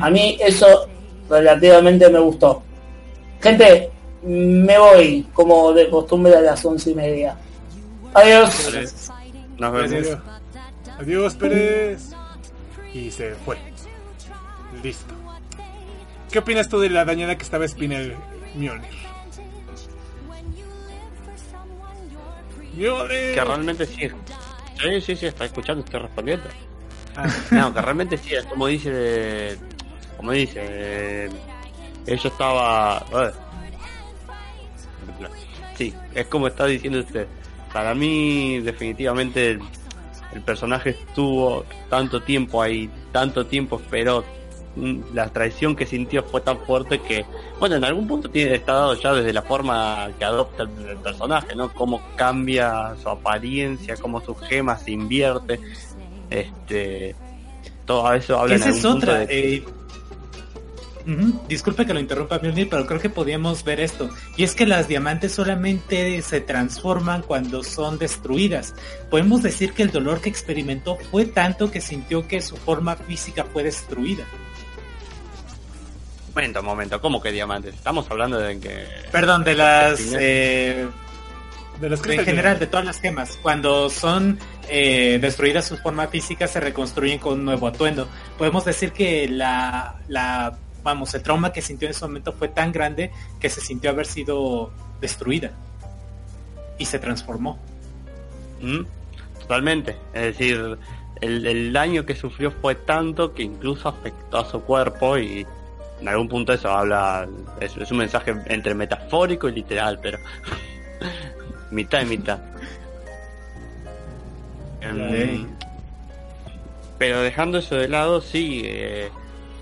A mí eso relativamente me gustó. Gente, me voy como de costumbre a las once y media. Adiós. Nos vemos. Gracias. Adiós, Pérez. Y se fue. Listo. ¿Qué opinas tú de la dañada que estaba Spinel Mjolnir? Mjolnir. Que realmente sí. Sí, sí, sí, está escuchando, estoy respondiendo. Ah, No, que realmente sí, es como dice, como dice, eh, ella estaba, eh. sí, es como está diciendo usted. Para mí, definitivamente, el, el personaje estuvo tanto tiempo ahí, tanto tiempo esperó. La traición que sintió fue tan fuerte que, bueno, en algún punto tiene está dado ya desde la forma que adopta el, el personaje, ¿no? Cómo cambia su apariencia, cómo sus gemas se invierte, este todo eso habla en Esa es punto otra. de- eh, Disculpe que lo interrumpa, Mjolnir, pero creo que podíamos ver esto. Y es que las diamantes solamente se transforman cuando son destruidas. Podemos decir que el dolor que experimentó fue tanto que sintió que su forma física fue destruida. Momento, momento, ¿cómo que diamantes? Estamos hablando de que... Perdón, de las... Eh, De los en general, de todas las gemas. Cuando son eh, destruidas su forma física, se reconstruyen con un nuevo atuendo. Podemos decir que la, la, vamos, el trauma que sintió en ese momento fue tan grande que se sintió haber sido destruida. Y se transformó. ¿Mm? Totalmente. Es decir, el, el daño que sufrió fue tanto que incluso afectó a su cuerpo y en algún punto eso habla, es, es un mensaje entre metafórico y literal, pero mitad y mitad. Em, pero dejando eso de lado, sí, eh,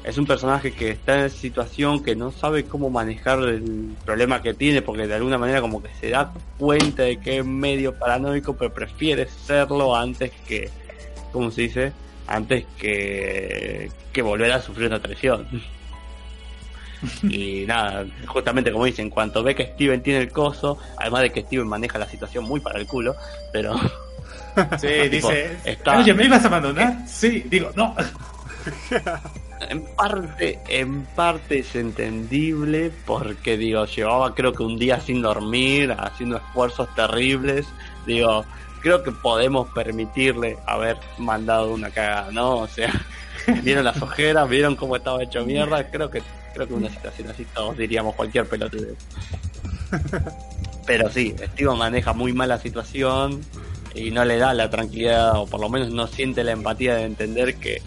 es un personaje que está en situación que no sabe cómo manejar el problema que tiene, porque de alguna manera como que se da cuenta de que es medio paranoico, pero prefiere serlo antes que, ¿cómo se dice? Antes que, que volver a sufrir una traición. y nada, justamente como dicen, en cuanto ve que Steven tiene el coso, además de que Steven maneja la situación muy para el culo, pero Sí, Tipo, dice, está- oye, ¿me ibas a abandonar? Sí, digo, no. En parte, en parte es entendible porque digo, llevaba creo que un día sin dormir, haciendo esfuerzos terribles, digo, creo que podemos permitirle haber mandado una cagada, ¿no? O sea, vieron las ojeras, vieron cómo estaba hecho mierda, creo que creo que una situación así todos diríamos cualquier pelotudez. Pero sí, Steven maneja muy mal la situación y no le da la tranquilidad, o por lo menos no siente la empatía de entender que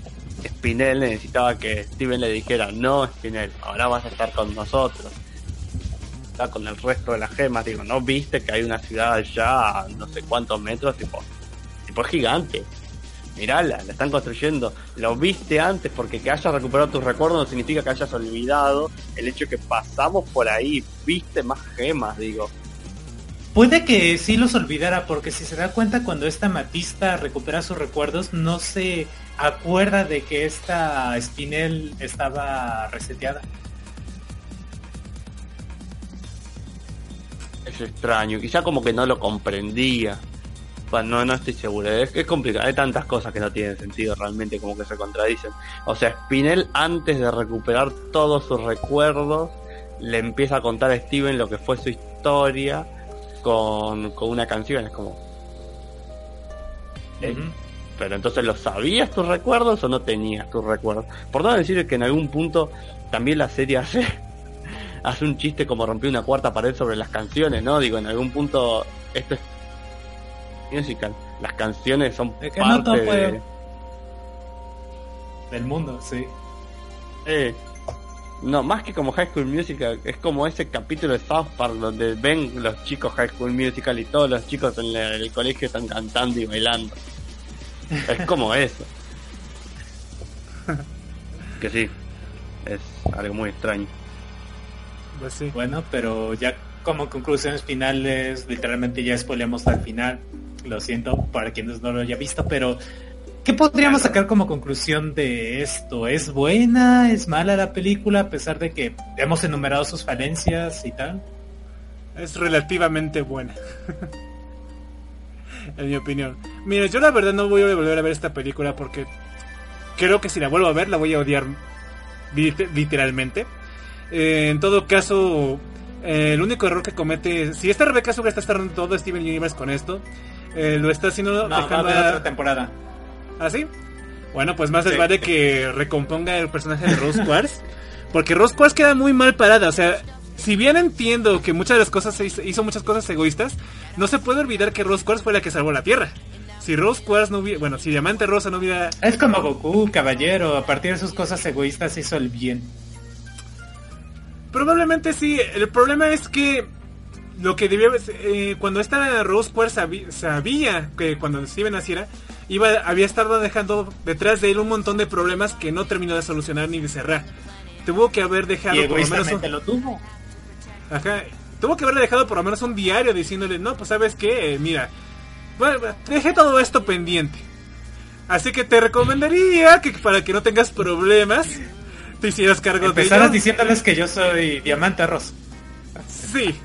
Spinel necesitaba que Steven le dijera, no Spinel, ahora vas a estar con nosotros. Está con el resto de las gemas, digo, ¿no viste que hay una ciudad allá a no sé cuántos metros? Tipo, tipo es gigante. Mirala, la están construyendo. Lo viste antes porque que hayas recuperado tus recuerdos no significa que hayas olvidado el hecho que pasamos por ahí. Viste más gemas, digo. Puede que sí los olvidara, porque si se da cuenta cuando esta Matista recupera sus recuerdos, no se acuerda de que esta Spinel estaba reseteada. Es extraño, quizá como que no lo comprendía. Bueno, no, no estoy seguro, es, es complicado, hay tantas cosas que no tienen sentido realmente, como que se contradicen. O sea, Spinel antes de recuperar todos sus recuerdos, le empieza a contar a Steven lo que fue su historia con, con una canción, es como... ¿eh? Pero entonces, ¿lo sabías tus recuerdos o no tenías tus recuerdos? Por no decir que en algún punto también la serie hace, hace un chiste como rompió una cuarta pared sobre las canciones, ¿no? Digo, en algún punto esto es musical. Las canciones son que parte de... Del mundo, sí. Eh, no, más que como High School Musical, es como ese capítulo de South Park donde ven los chicos High School Musical y todos los chicos en el colegio están cantando y bailando. Es como eso. Que sí, es algo muy extraño. Pues sí. Bueno, pero ya como conclusiones finales, literalmente ya spoileamos al final. Lo siento para quienes no lo haya visto, pero ¿qué podríamos sacar como conclusión de esto? ¿Es buena? ¿Es mala la película a pesar de que hemos enumerado sus falencias y tal? Es relativamente buena. en mi opinión. Mira, yo la verdad no voy a volver a ver esta película porque creo que si la vuelvo a ver la voy a odiar lit- literalmente. Eh, en todo caso, eh, el único error que comete, si esta Rebecca Sugar está cerrando todo Steven Universe con esto, eh, lo está haciendo No, va a dejando haber a- otra temporada. ¿Ah, sí? Bueno, pues más les Sí. vale que recomponga el personaje de Rose Quartz. Porque Rose Quartz queda muy mal parada. O sea, si bien entiendo que muchas de las cosas se hizo, hizo muchas cosas egoístas, no se puede olvidar que Rose Quartz fue la que salvó la Tierra. Si Rose Quartz no hubiera... Bueno, si Diamante Rosa no hubiera... Es como Goku, caballero, a partir de sus cosas egoístas hizo el bien. Probablemente sí. El problema es que lo que debía eh, cuando esta Rose Quartz sabi- sabía que cuando Steven naciera iba había estado dejando detrás de él un montón de problemas que no terminó de solucionar ni de cerrar. Tuvo que haber dejado Y por lo menos un- lo tuvo. Ajá. Tuvo que haberle dejado por lo menos un diario diciéndole, no, pues sabes qué, Eh, mira, bueno, dejé todo esto pendiente. Así que te recomendaría que para que no tengas problemas, te hicieras cargo de Empezaras ello. diciéndoles que yo soy diamante arroz. Sí.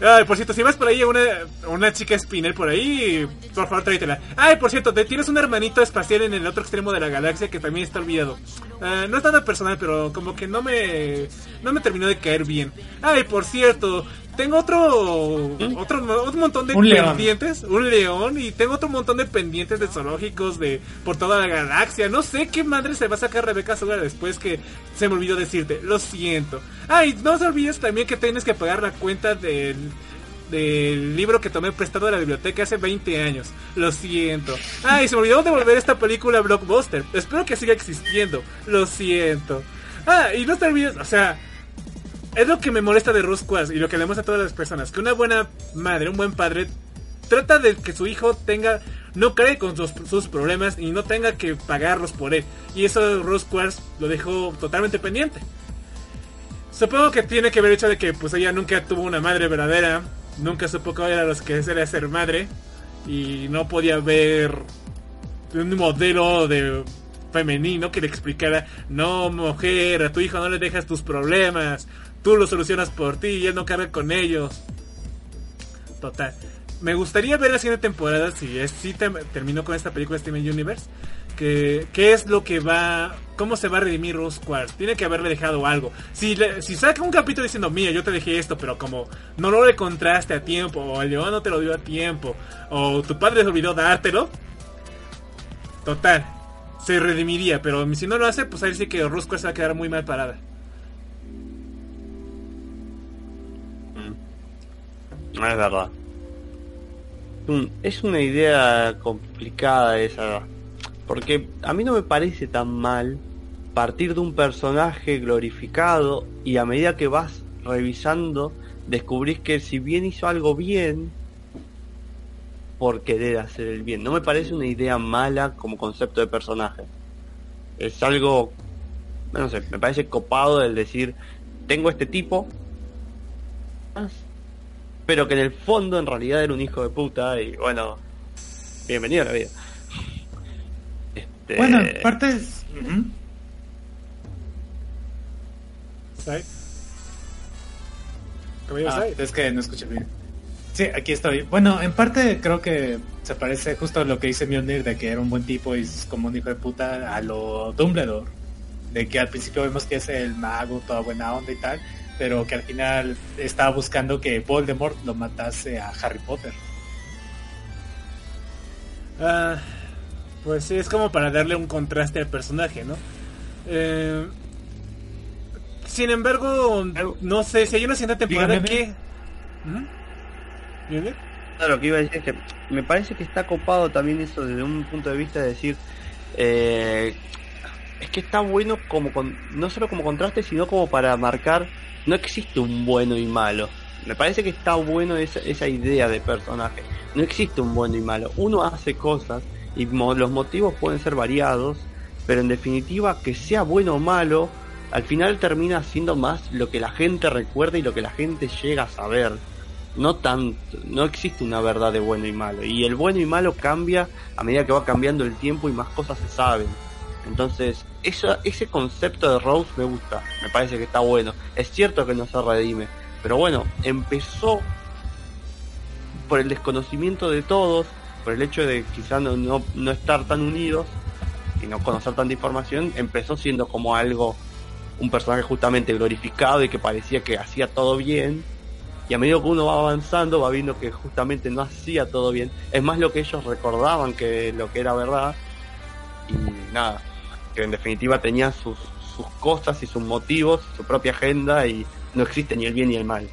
Ay, por cierto, si vas por ahí a una, una chica spinner por ahí, por favor tráetela. Ay, por cierto, tienes un hermanito espacial en el otro extremo de la galaxia que también está olvidado. Ah, no es nada personal, pero como que no me no me terminó de caer bien. Ay, por cierto, tengo otro otro un montón de Un león. pendientes, un león y tengo otro montón de pendientes de zoológicos de por toda la galaxia. No sé qué madre se va a sacar Rebeca Sugar después que se me olvidó decirte. Lo siento. Ay, no se olvides también que tienes que pagar la cuenta del del libro que tomé prestado de la biblioteca hace 20 años. Lo siento. Ay, se me olvidó devolver esta película blockbuster. Espero que siga existiendo. Lo siento. Ah, y no te olvides, o sea, es lo que me molesta de Rose Quartz y lo que le muestra a todas las personas. Que una buena madre, un buen padre, trata de que su hijo tenga, no cree con sus, problemas y no tenga que pagarlos por él. Y eso Rose Quartz lo dejó totalmente pendiente. Supongo que tiene que ver el hecho de que pues ella nunca tuvo una madre verdadera, nunca supo cómo era lo que era ser madre y no podía ver un modelo de femenino que le explicara, no mujer, a tu hijo no le dejas tus problemas, tú los solucionas por ti y él no carga con ellos. Total. Me gustaría ver la siguiente temporada si es si te- terminó con esta película Steven Universe. Que, ¿Qué es lo que va... ¿Cómo se va a redimir Rose? Tiene que haberle dejado algo. Si, le- si saca un capítulo diciendo, mira, yo te dejé esto, pero como no lo encontraste a tiempo, o el león no te lo dio a tiempo, o tu padre se olvidó dártelo, total, se redimiría. Pero si no lo hace, pues ahí sí que Quartz se va a quedar muy mal parada. No es verdad. Es una idea complicada esa. Porque a mí no me parece tan mal partir de un personaje glorificado y a medida que vas revisando descubrís que si bien hizo algo bien por querer hacer el bien. No me parece una idea mala como concepto de personaje. Es algo, no sé, me parece copado el decir, tengo este tipo, pero que en el fondo en realidad era un hijo de puta y bueno, bienvenido a la vida. Este, Bueno, en parte es... Ah, es que no escuché bien. Sí, aquí estoy. Bueno, en parte creo que se parece justo a lo que dice Mjolnir de que era un buen tipo y es como un hijo de puta a lo Dumbledore. De que al principio vemos que es el mago, toda buena onda y tal, pero que al final estaba buscando que Voldemort lo matase a Harry Potter. Ah, pues sí, es como para darle un contraste al personaje, ¿no? Eh, sin embargo, no sé, si hay una siguiente temporada Dígame, que... ¿Mm? Lo que iba a decir es que me parece que está copado también eso desde un punto de vista de decir eh, es que está bueno como con, no solo como contraste sino como para marcar no existe un bueno y malo me parece que está bueno esa, esa idea de personaje no existe un bueno y malo uno hace cosas y los motivos pueden ser variados pero en definitiva que sea bueno o malo al final termina siendo más lo que la gente recuerda y lo que la gente llega a saber no tanto, no existe una verdad de bueno y malo. Y el bueno y malo cambia a medida que va cambiando el tiempo y más cosas se saben. Entonces, eso, ese concepto de Rose me gusta, me parece que está bueno. Es cierto que no se redime, pero bueno, empezó por el desconocimiento de todos, por el hecho de quizá no, no, no estar tan unidos y no conocer tanta información, empezó siendo como algo, un personaje justamente glorificado y que parecía que hacía todo bien. Y a medida que uno va avanzando va viendo que justamente no hacía todo bien. Es más lo que ellos recordaban que lo que era verdad. Y nada que en definitiva tenía sus, sus cosas y sus motivos su propia agenda y no existe ni el bien ni el mal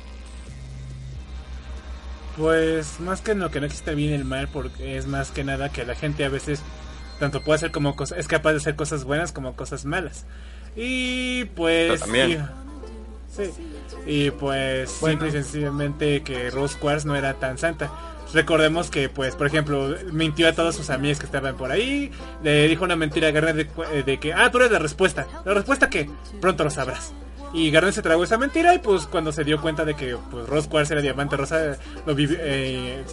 Pues más que lo que no existe el bien y el mal, porque es más que nada que la gente a veces tanto puede hacer como cosas, es capaz de hacer cosas buenas como cosas malas. Y pues también. Sí. Y pues Bueno. simple y sencillamente que Rose Quartz no era tan santa. Recordemos que, pues, por ejemplo, mintió a todas sus amigas que estaban por ahí. Le dijo una mentira a Garnet de, de que, ah, tú eres la respuesta. ¿La respuesta que Pronto lo sabrás. Y Garnet se tragó esa mentira y pues cuando se dio cuenta de que pues Rose Quartz era diamante rosa, lo vivi- eh,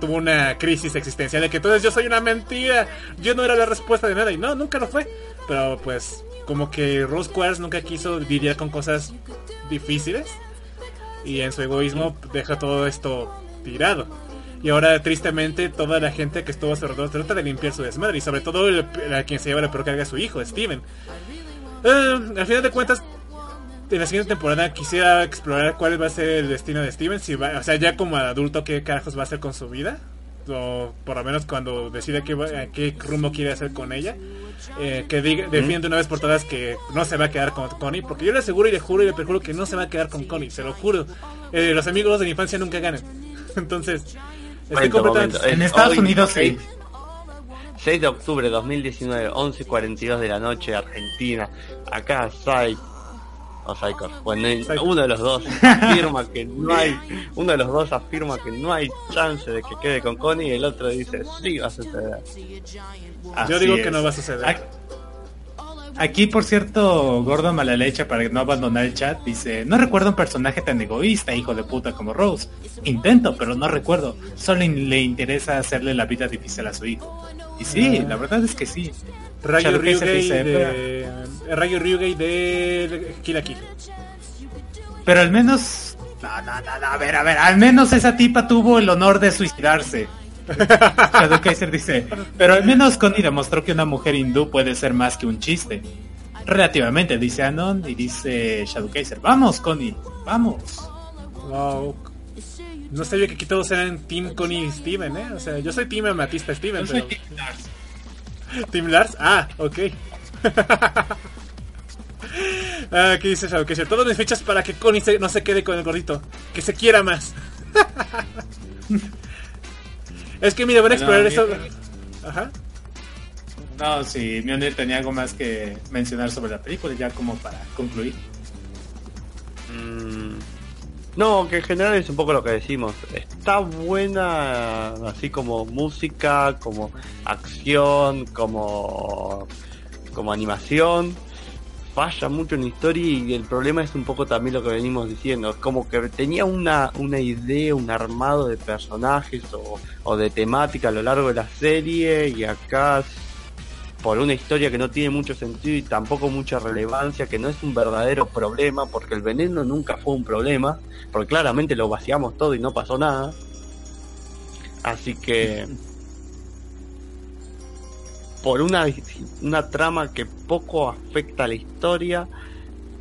tuvo una crisis existencial de que entonces yo soy una mentira, yo no era la respuesta de nada y no, nunca lo fue. Pero pues como que Rose Quartz nunca quiso lidiar con cosas difíciles y en su egoísmo deja todo esto tirado. Y ahora tristemente toda la gente que estuvo a su alrededor trata de limpiar su desmadre y sobre todo el, a quien se lleva la peor carga a su hijo, Steven. Eh, al final de cuentas, en la siguiente temporada quisiera explorar cuál va a ser el destino de Steven, si va, o sea, ya como adulto qué carajos va a hacer con su vida, o por lo menos cuando decide qué, qué rumbo quiere hacer con ella. Eh, que diga, defiende una vez por todas que no se va a quedar con Connie, porque yo le aseguro y le juro y le perjuro que no se va a quedar con Connie, se lo juro. Eh, los amigos de la infancia nunca ganan. Entonces, estoy completamente... En Eh, Estados hoy, Unidos sí. 6, 6 de octubre de 2019, 11.42 de la noche, Argentina. Acá Sai o Psychos. Bueno, Psycho. uno de los dos afirma que no hay, uno de los dos afirma que no hay chance de que quede con Connie y el otro dice sí va a suceder. Yo digo que no va a suceder. Aquí, por cierto, Gordo Malalecha, para no abandonar el chat, dice, no recuerdo un personaje tan egoísta, hijo de puta como Rose. Intento, pero no recuerdo. Solo le interesa hacerle la vida difícil a su hijo. Y sí, Ah. la verdad es que sí. Rayo Ryugei de... Rayo Ryugei de Kill la Kill. Pero al menos... No, no, no, no, a ver, a ver, al menos esa tipa tuvo el honor de suicidarse. Shadow Kaiser dice, pero al menos Connie demostró que una mujer hindú puede ser más que un chiste. Relativamente, dice Anon y dice Shadow Kaiser, vamos Connie, vamos. Wow. No sabía que aquí todos eran Team Connie y Steven, ¿eh? O sea, yo soy Team Amatista Steven, Yo soy pero... Team Lars. ¿Team Lars? Ah, ok. ah, ¿qué dice Shadow Catcher? Todas mis fichas para que Connie se- no se quede con el gordito. Que se quiera más. es que mira, van a explorar No, eso... Ajá. No, sí, Mjolnir tenía algo más que mencionar sobre la película, ya como para concluir. Mm, No, que en general es un poco lo que decimos. Está buena así como música, como acción, como como animación. Falla mucho en historia y el problema es un poco también lo que venimos diciendo. Es como que tenía una, una idea, un armado de personajes o, o de temática a lo largo de la serie y acá por una historia que no tiene mucho sentido y tampoco mucha relevancia, que no es un verdadero problema, porque el veneno nunca fue un problema, porque claramente lo vaciamos todo y no pasó nada. Así que por una, una trama que poco afecta a la historia,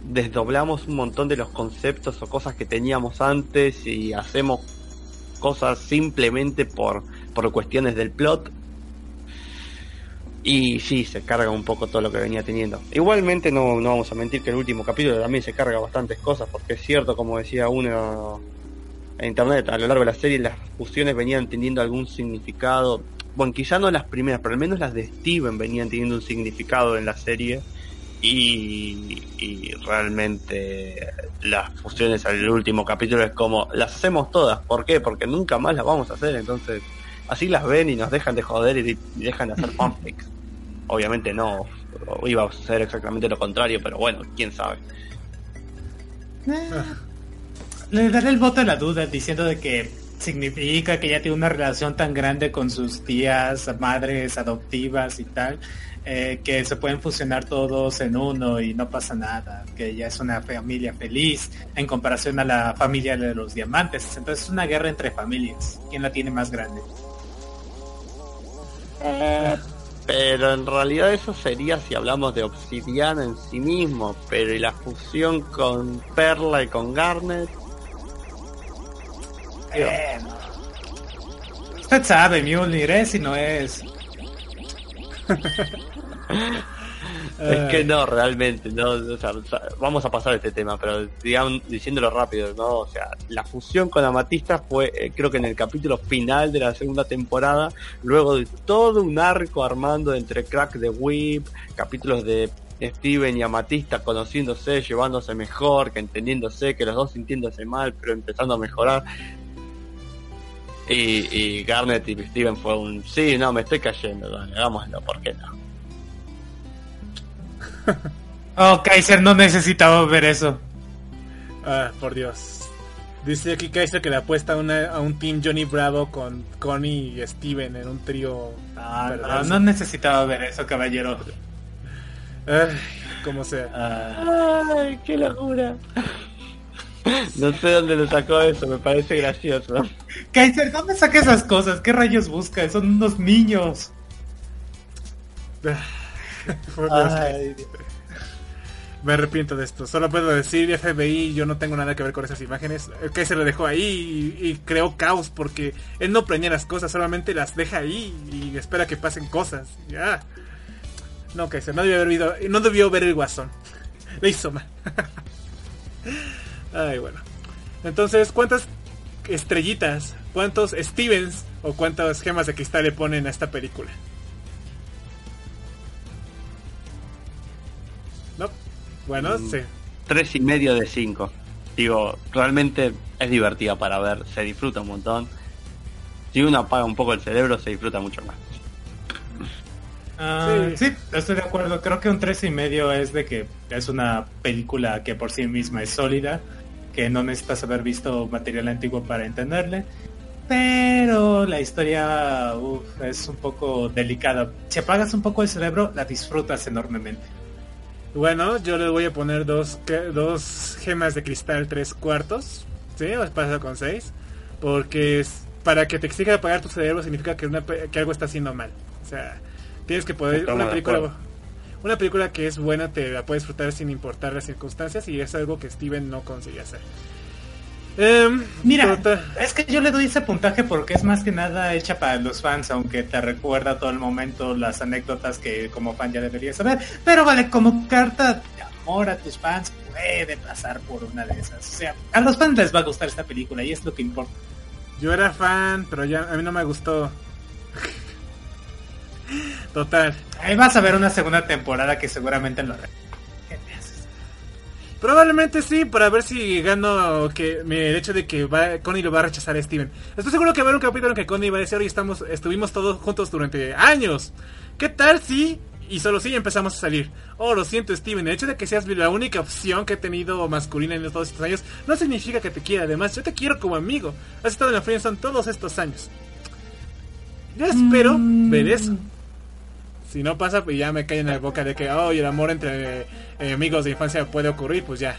desdoblamos un montón de los conceptos o cosas que teníamos antes y hacemos cosas simplemente por, por cuestiones del plot y sí, se carga un poco todo lo que venía teniendo. Igualmente no, no vamos a mentir que el último capítulo también se carga bastantes cosas, porque es cierto, como decía uno en internet, a lo largo de la serie las fusiones venían teniendo algún significado. Bueno, quizá no las primeras, pero al menos las de Steven venían teniendo un significado en la serie. Y, y realmente las fusiones al último capítulo es como, las hacemos todas. ¿Por qué? Porque nunca más las vamos a hacer, entonces así las ven y nos dejan de joder y, y dejan de hacer fanfics. Obviamente no, iba a ser exactamente lo contrario, pero bueno, quién sabe. Le daré el voto de la duda diciendo de que significa que ya tiene una relación tan grande con sus tías, madres adoptivas y tal, eh, que se pueden fusionar todos en uno y no pasa nada, que ya es una familia feliz en comparación a la familia de los diamantes. Entonces es una guerra entre familias. ¿Quién la tiene más grande? Pero en realidad eso sería si hablamos de obsidiana en sí mismo, pero y la fusión con Perla y con Garnet. Eh, usted sabe, Mjolnir es y no es. Es que no, realmente, no, o sea, o sea, vamos a pasar este tema, pero digamos, diciéndolo rápido, ¿no? O sea, la fusión con Amatista fue, eh, creo que en el capítulo final de la segunda temporada, luego de todo un arco armando entre Crack de Whip, capítulos de Steven y Amatista conociéndose, llevándose mejor, que entendiéndose, que los dos sintiéndose mal, pero empezando a mejorar. Y, y Garnet y Steven fue un, sí, no, me estoy cayendo, dale, hagámoslo, ¿por qué no? Oh, Kaiser no necesitaba ver eso. Ah, por Dios. Dice aquí Kaiser que le apuesta a, una- a un team Johnny Bravo con Connie y Steven en un trío. Ah, no necesitaba ver eso, caballero. Ay, como sea. Ah, Ay, qué locura. No sé dónde lo sacó eso, me parece gracioso. Kaiser, ¿dónde saca esas cosas? ¿Qué rayos busca? Son unos niños. Ay. Me arrepiento de esto. Solo puedo decir FBI, yo no tengo nada que ver con esas imágenes. El se lo dejó ahí y, y creó caos porque él no planea las cosas, solamente las deja ahí y espera que pasen cosas. Ya. No, Kaiser, no debió haber, visto- no debió ver el guasón. Le hizo mal. Ay, bueno. Entonces, ¿cuántas estrellitas, cuántos Stevens o cuántas gemas de cristal le ponen a esta película? No. Bueno, Mm. sí. Tres y medio de cinco. Digo, realmente es divertida para ver, se disfruta un montón. Si uno apaga un poco el cerebro, se disfruta mucho más. Ah, Sí. sí. estoy de acuerdo. Creo que un tres y medio es de que es una película que por sí misma es sólida, que no necesitas haber visto material antiguo para entenderle. Pero la historia uf, es un poco delicada. Si apagas un poco el cerebro, la disfrutas enormemente. Bueno, yo le voy a poner dos, que- dos gemas de cristal tres cuartos. ¿Sí? Os pasa con seis. Porque es- para que te exija apagar tu cerebro significa que, una, pe- que algo está haciendo mal. O sea, tienes que poder... Una película. Una película que es buena te la puedes disfrutar sin importar las circunstancias y es algo que Steven no consigue hacer. Em, Mira, total- es que yo le doy ese puntaje porque es más que nada hecha para los fans, aunque te recuerda todo el momento las anécdotas que como fan ya deberías saber. Pero vale, como carta de amor a tus fans puede pasar por una de esas. O sea, a los fans les va a gustar esta película y es lo que importa. Yo era fan, pero ya a mí no me gustó. Total. Ahí vas a ver una segunda temporada que seguramente lo. Probablemente sí, para ver si gano que me- el hecho de que va, Connie lo va a rechazar a Steven. Estoy seguro que va a haber un capítulo en que Connie va a decir, oye, estamos, estuvimos todos juntos durante años. ¿Qué tal si? Y solo si empezamos a salir. Oh, lo siento Steven, el hecho de que seas la única opción que he tenido masculina en todos estos años no significa que te quiera. Además, yo te quiero como amigo. Has estado en la friendzone todos estos años. Yo espero ver eso. Si no pasa, pues ya me cae en la boca de que, oh, el amor entre eh, amigos de infancia puede ocurrir, pues ya.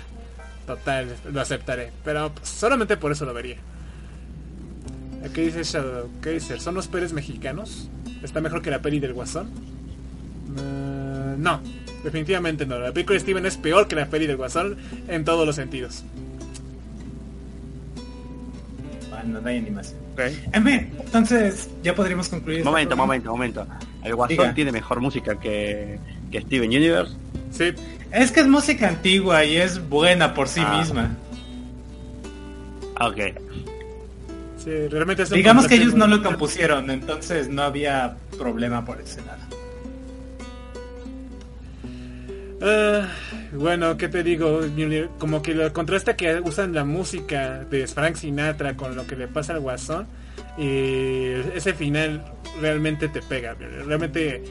Total, lo aceptaré. Pero solamente por eso lo vería. ¿Qué dice Shadow? ¿Qué dice? ¿Son los Pérez mexicanos? ¿Está mejor que la peli del Guasón? Eh, no, definitivamente no. La película de Steven es peor que la peli del Guasón en todos los sentidos. Bueno, no hay animación. En fin, entonces ya podríamos concluir. Momento, momento, momento. El Guasón Diga. tiene mejor música que, que Steven Universe. Sí, Es que es música antigua y es buena por sí Ah. misma. Ok. sí, realmente es Digamos que ellos no lo compusieron, entonces no había problema por ese lado. Ah, bueno, ¿qué te digo? Como que lo contrasta que usan la música de Frank Sinatra con lo que le pasa al guasón. Y ese final realmente te pega. Realmente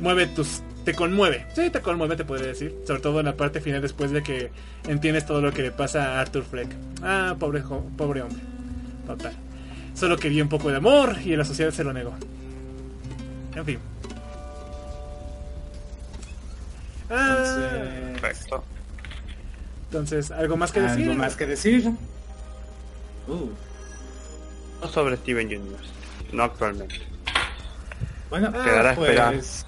mueve tus... Te conmueve. Sí, te conmueve, te podría decir. Sobre todo en la parte final después de que entiendes todo lo que le pasa a Arthur Fleck. Ah, pobre, pobre hombre. Total. Solo quería un poco de amor y la sociedad se lo negó. En fin. Entonces, Perfecto. entonces, ¿algo más que decir? ¿Algo más que decir? Uh, No sobre Steven Universe. No actualmente. bueno, Quedará a esperar. pues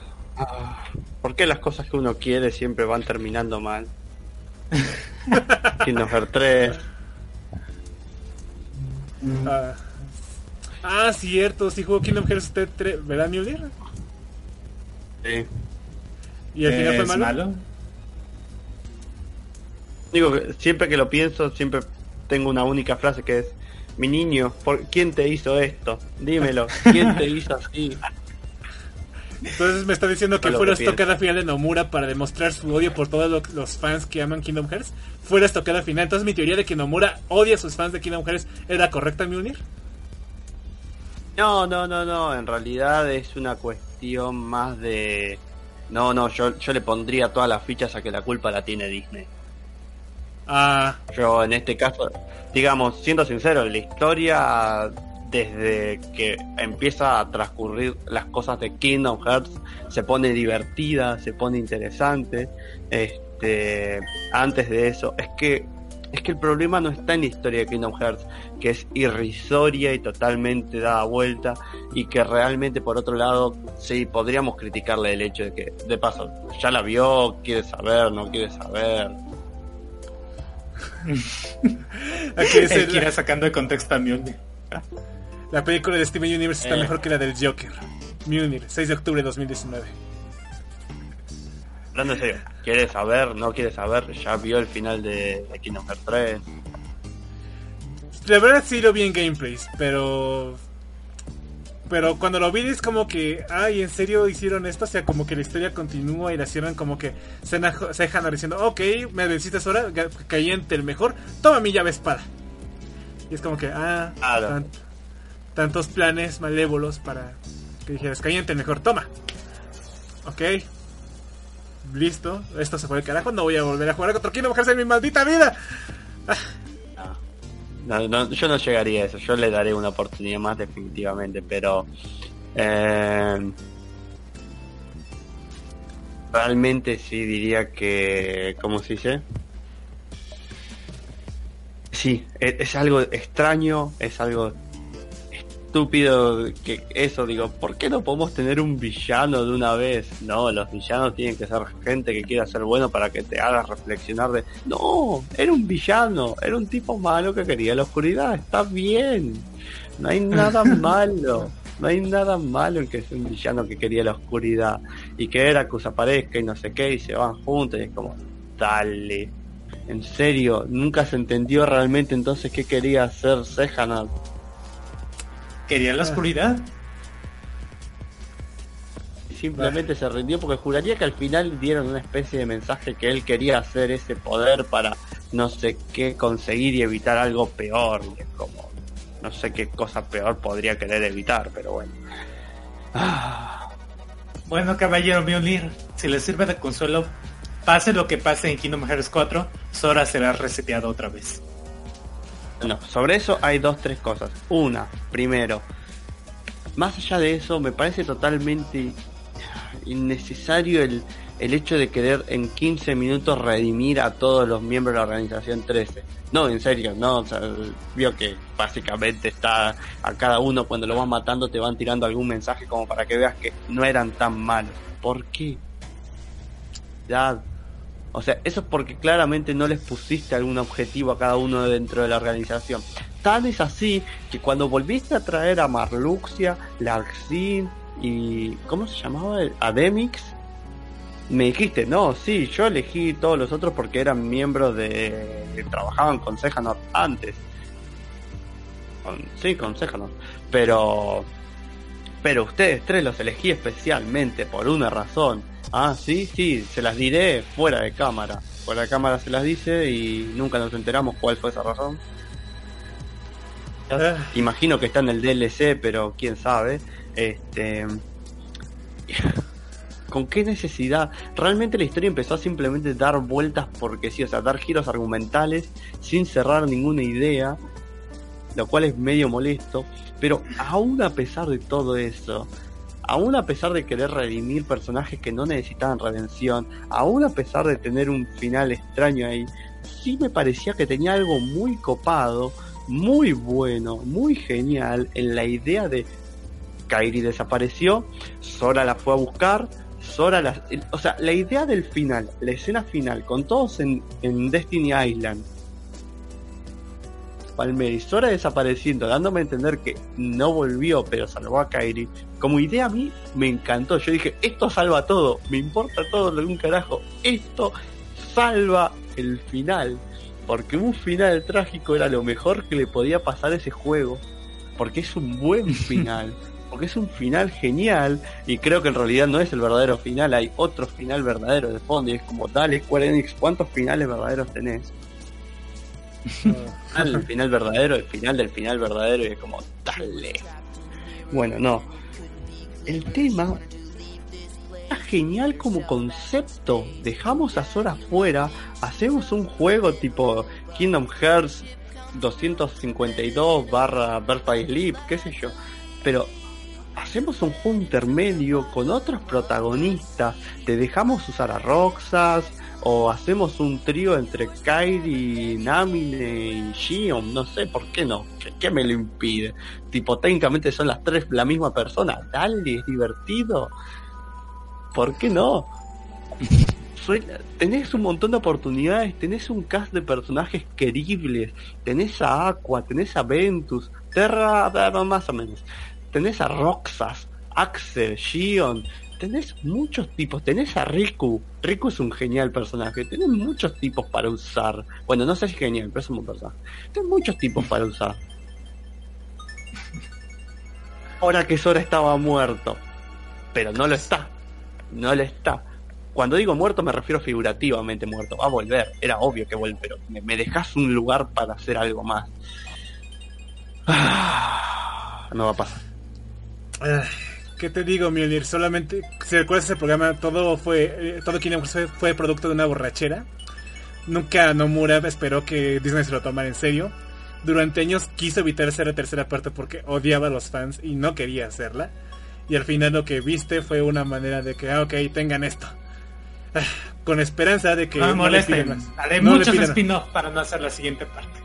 ¿Por qué las cosas que uno quiere siempre van terminando mal? Kingdom Hearts 3. Ah, ah, cierto, sí jugó Kingdom Hearts usted 3, ¿verdad, Mjolnir? Sí. Y al final fue ¿es malo. malo? Digo que siempre que lo pienso, siempre tengo una única frase que es mi niño, ¿por quién te hizo esto? Dímelo, ¿quién te hizo así? Entonces me está diciendo que Fue la estocada final de Nomura para demostrar su odio por todos lo- los fans que aman Kingdom Hearts. Fue la estocada final. Entonces mi teoría de que Nomura odia a sus fans de Kingdom Hearts era correcta, Mjolnir. No, no, no, no, en realidad es una cuestión más de... No, no, yo, yo le pondría todas las fichas a que la culpa la tiene Disney. Ah, Yo en este caso, digamos, siendo sincero, la historia desde que empieza a transcurrir las cosas de Kingdom Hearts se pone divertida, se pone interesante. Este, antes de eso, es que es que el problema no está en la historia de Kingdom Hearts, que es irrisoria y totalmente dada vuelta y que realmente por otro lado sí podríamos criticarle el hecho de que de paso ya la vio, quiere saber, no quiere saber. aquí Él quiere sacando de contexto a Mjolnir. la película de Steven Universe está Eh. mejor que la del Joker. Mjolnir, 6 de octubre de 2019. Hablando en serio, ¿quiere saber? ¿No quiere saber? ¿Ya vio el final de, de Kingdom Hearts 3? La verdad sí lo vi en gameplays, pero... Pero cuando lo vi es como que, ay, ¿en serio hicieron esto? O sea, como que la historia continúa y la cierran como que se, se dejan diciendo, ok, me necesitas ahora, cayente el mejor, toma mi llave espada. Y es como que, ah, Claro. tan- tantos planes malévolos para que dijeras, cayente el mejor, toma. Ok, listo, esto se fue al carajo, no voy a volver a jugar contra Kingdom Hearts en mi maldita vida. No, no, yo no llegaría a eso, yo le daré una oportunidad más definitivamente, pero eh, realmente sí diría que, ¿cómo se dice? Sí, es, es algo extraño, es algo estúpido que eso digo, ¿por qué no podemos tener un villano de una vez? No, los villanos tienen que ser gente que quiera ser bueno para que te hagas reflexionar de, no, era un villano, era un tipo malo que quería la oscuridad, está bien, no hay nada malo. No hay nada malo en que sea un villano que quería la oscuridad y que era que aparezca y no sé qué y se van juntos y es como, dale, en serio, nunca se entendió realmente entonces qué quería hacer Sejanat. ¿Quería la oscuridad? simplemente se rindió porque juraría que al final dieron una especie de mensaje que él quería hacer ese poder para no sé qué conseguir y evitar algo peor. Como, no sé qué cosa peor podría querer evitar, pero bueno. Ah, Bueno, caballero Mjolnir, si le sirve de consuelo, pase lo que pase en Kingdom Hearts 4, Sora será reseteado otra vez. Sobre eso hay dos, tres cosas. Una, primero, más allá de eso, me parece totalmente innecesario el, el hecho de querer en 15 minutos redimir a todos los miembros de la organización 13. No, en serio, no, vio que básicamente está a cada uno cuando lo van matando te van tirando algún mensaje como para que veas que no eran tan malos. ¿Por qué? Ya, o sea, eso es porque claramente no les pusiste algún objetivo a cada uno dentro de la organización. Tan es así que cuando volviste a traer a Marluxia, Larxin y... ¿Cómo se llamaba? el- Ademix. Me dijiste, no, sí, yo elegí todos los otros porque eran miembros de... trabajaban con Sejanor antes. Sí, con. Pero... Pero ustedes tres los elegí especialmente por una razón. Ah, sí, sí, se las diré fuera de cámara. Fuera de cámara se las dice y nunca nos enteramos cuál fue esa razón. Ah. Imagino que está en el DLC, pero quién sabe. Este. ¿Con qué necesidad? Realmente la historia empezó a simplemente dar vueltas porque sí, o sea, dar giros argumentales sin cerrar ninguna idea, lo cual es medio molesto, pero aún a pesar de todo eso, aún a pesar de querer redimir personajes que no necesitaban redención, aún a pesar de tener un final extraño ahí, sí me parecía que tenía algo muy copado, muy bueno, muy genial en la idea de Kairi desapareció, Sora la fue a buscar, Sora la... O sea, la idea del final, la escena final, con todos en, en Destiny Island, Palmer y Sora desapareciendo, dándome a entender que no volvió, pero salvó a Kairi. Como idea a mí me encantó. Yo dije, esto salva todo, me importa todo de un carajo. Esto salva el final. Porque un final trágico era lo mejor que le podía pasar a ese juego. Porque es un buen final. Porque es un final genial. Y creo que en realidad no es el verdadero final. Hay otro final verdadero de fondo. Y es como, dale, Square Enix, ¿cuántos finales verdaderos tenés? El final verdadero, el final del final verdadero, y es como, dale. Bueno, no. El tema está genial como concepto. Dejamos a Sora fuera, hacemos un juego tipo Kingdom Hearts 252 barra Birth Sleep, qué sé yo. Pero hacemos un juego intermedio con otros protagonistas. Te dejamos usar a Roxas, o hacemos un trío entre Kairi, Namine y Shion, no sé por qué no, ¿Qué, ¿Qué, me lo impide? Tipo, técnicamente son las tres la misma persona, dale, es divertido. ¿Por qué no? Tenés un montón de oportunidades, tenés un cast de personajes queribles, tenés a Aqua, tenés a Ventus, Terra, más o menos, tenés a Roxas, Axel, Shion, tenés muchos tipos, tenés a Riku, Riku es un genial personaje, tenés muchos tipos para usar. Bueno, no sé si genial, pero es un buen personaje. Tenés muchos tipos para usar. Ahora que Sora estaba muerto, pero no lo está, no lo está. Cuando digo muerto me refiero figurativamente muerto, va a volver, era obvio que vuelve, pero me, me dejas un lugar para hacer algo más. Ah, no va a pasar. ¿Qué te digo, Mjolnir? Solamente, si recuerdas ese programa, todo fue, eh, todo Kingdom fue, fue producto de una borrachera. Nunca Nomura esperó que Disney se lo tomara en serio. Durante años quiso evitar hacer la tercera parte porque odiaba a los fans y no quería hacerla. Y al final lo que viste fue una manera de que, ah, ok, tengan esto. Ah, con esperanza de que no me no le molesten. más. Haré No muchos pidan- spin-off para no hacer la siguiente parte.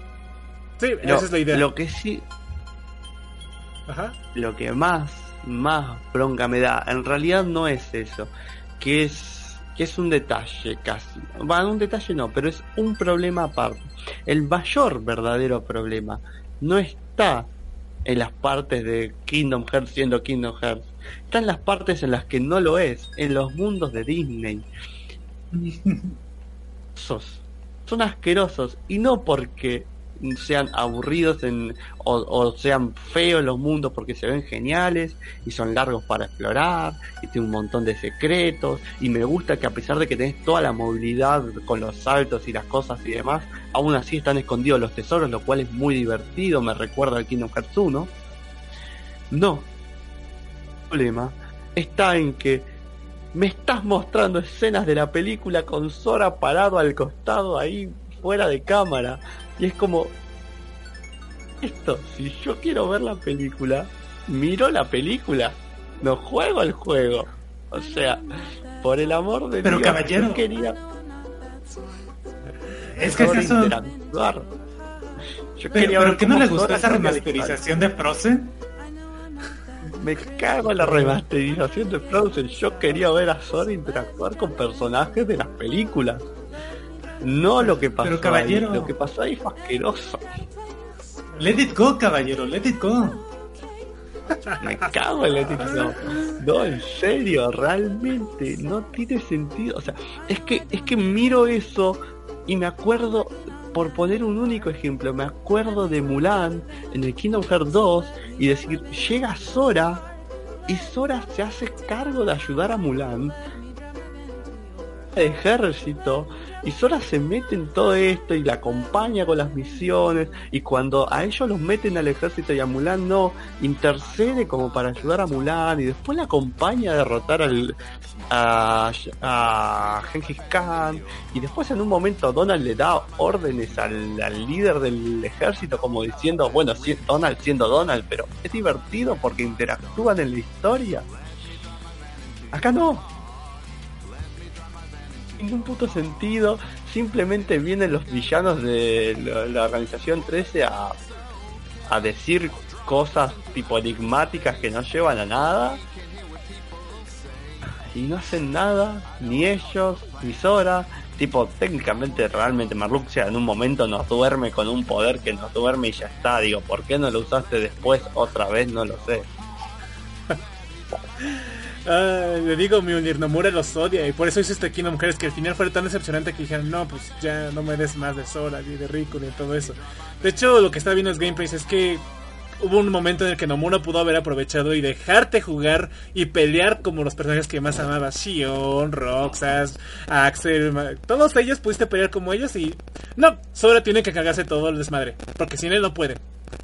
Sí, Lo, esa es la idea. lo que sí, Ajá. lo que más, más bronca me da, en realidad no es eso, que es, que es un detalle casi. Bueno, un detalle no, pero es un problema aparte. El mayor verdadero problema no está en las partes de Kingdom Hearts siendo Kingdom Hearts. Está en las partes en las que no lo es, en los mundos de Disney. Sos, son asquerosos y no porque sean aburridos en, o, sean feos los mundos porque se ven geniales y son largos para explorar y tiene un montón de secretos. Y me gusta que a pesar de que tenés toda la movilidad con los saltos y las cosas y demás aún así están escondidos los tesoros lo cual es muy divertido. Me recuerda al Kingdom Hearts 1 no. El problema está en que me estás mostrando escenas de la película con Sora parado al costado ahí fuera de cámara y es como esto si yo quiero ver la película miro la película no juego el juego o sea por el amor de Pero, Dios caballero, yo quería Es que es eso. interactuar. Yo Pero, quería pero ver ¿qué no le gustó esa remasterización de Frozen? Me cago en la remasterización de Frozen. Yo quería ver a Sora interactuar con personajes de las películas. No lo que pasó Pero, caballero. ahí. Lo que pasó ahí fue asqueroso. Let it go, caballero, let it go. Me cago en la no. no, en serio, realmente no tiene sentido. O sea, es que es que miro eso y me acuerdo, por poner un único ejemplo, me acuerdo de Mulan en el Kingdom Hearts 2 y decir, llega Sora y Sora se hace cargo de ayudar a Mulan ejército y Sora se mete en todo esto y la acompaña con las misiones y cuando a ellos los meten al ejército y a Mulan no intercede como para ayudar a Mulan y después la acompaña a derrotar al a, a Genghis Khan y después en un momento Donald le da órdenes al, líder del ejército como diciendo bueno si, Donald siendo Donald pero es divertido porque interactúan en la historia acá no ningún puto sentido. Simplemente vienen los villanos de la, organización 13 a, a decir cosas tipo enigmáticas que no llevan a nada. Y no hacen nada, ni ellos, ni Sora. Tipo, técnicamente, realmente Marluxia en un momento nos duerme con un poder que nos duerme y ya está. Digo, ¿por qué no lo usaste después otra vez? No lo sé. Ah, le digo, Mjolnir Nomura los odia y por eso hizo este Kingdom Hearts que al final fue tan decepcionante que dijeron, no, pues ya no me des más de Sora ni de Riku ni todo eso. De hecho, lo que está viendo es gameplays es que hubo un momento en el que Nomura pudo haber aprovechado y dejarte jugar y pelear como los personajes que más amabas, Shion, Roxas, Axel, todos ellos pudiste pelear como ellos y no, Sora tiene que cargarse todo el desmadre, porque sin él no puede.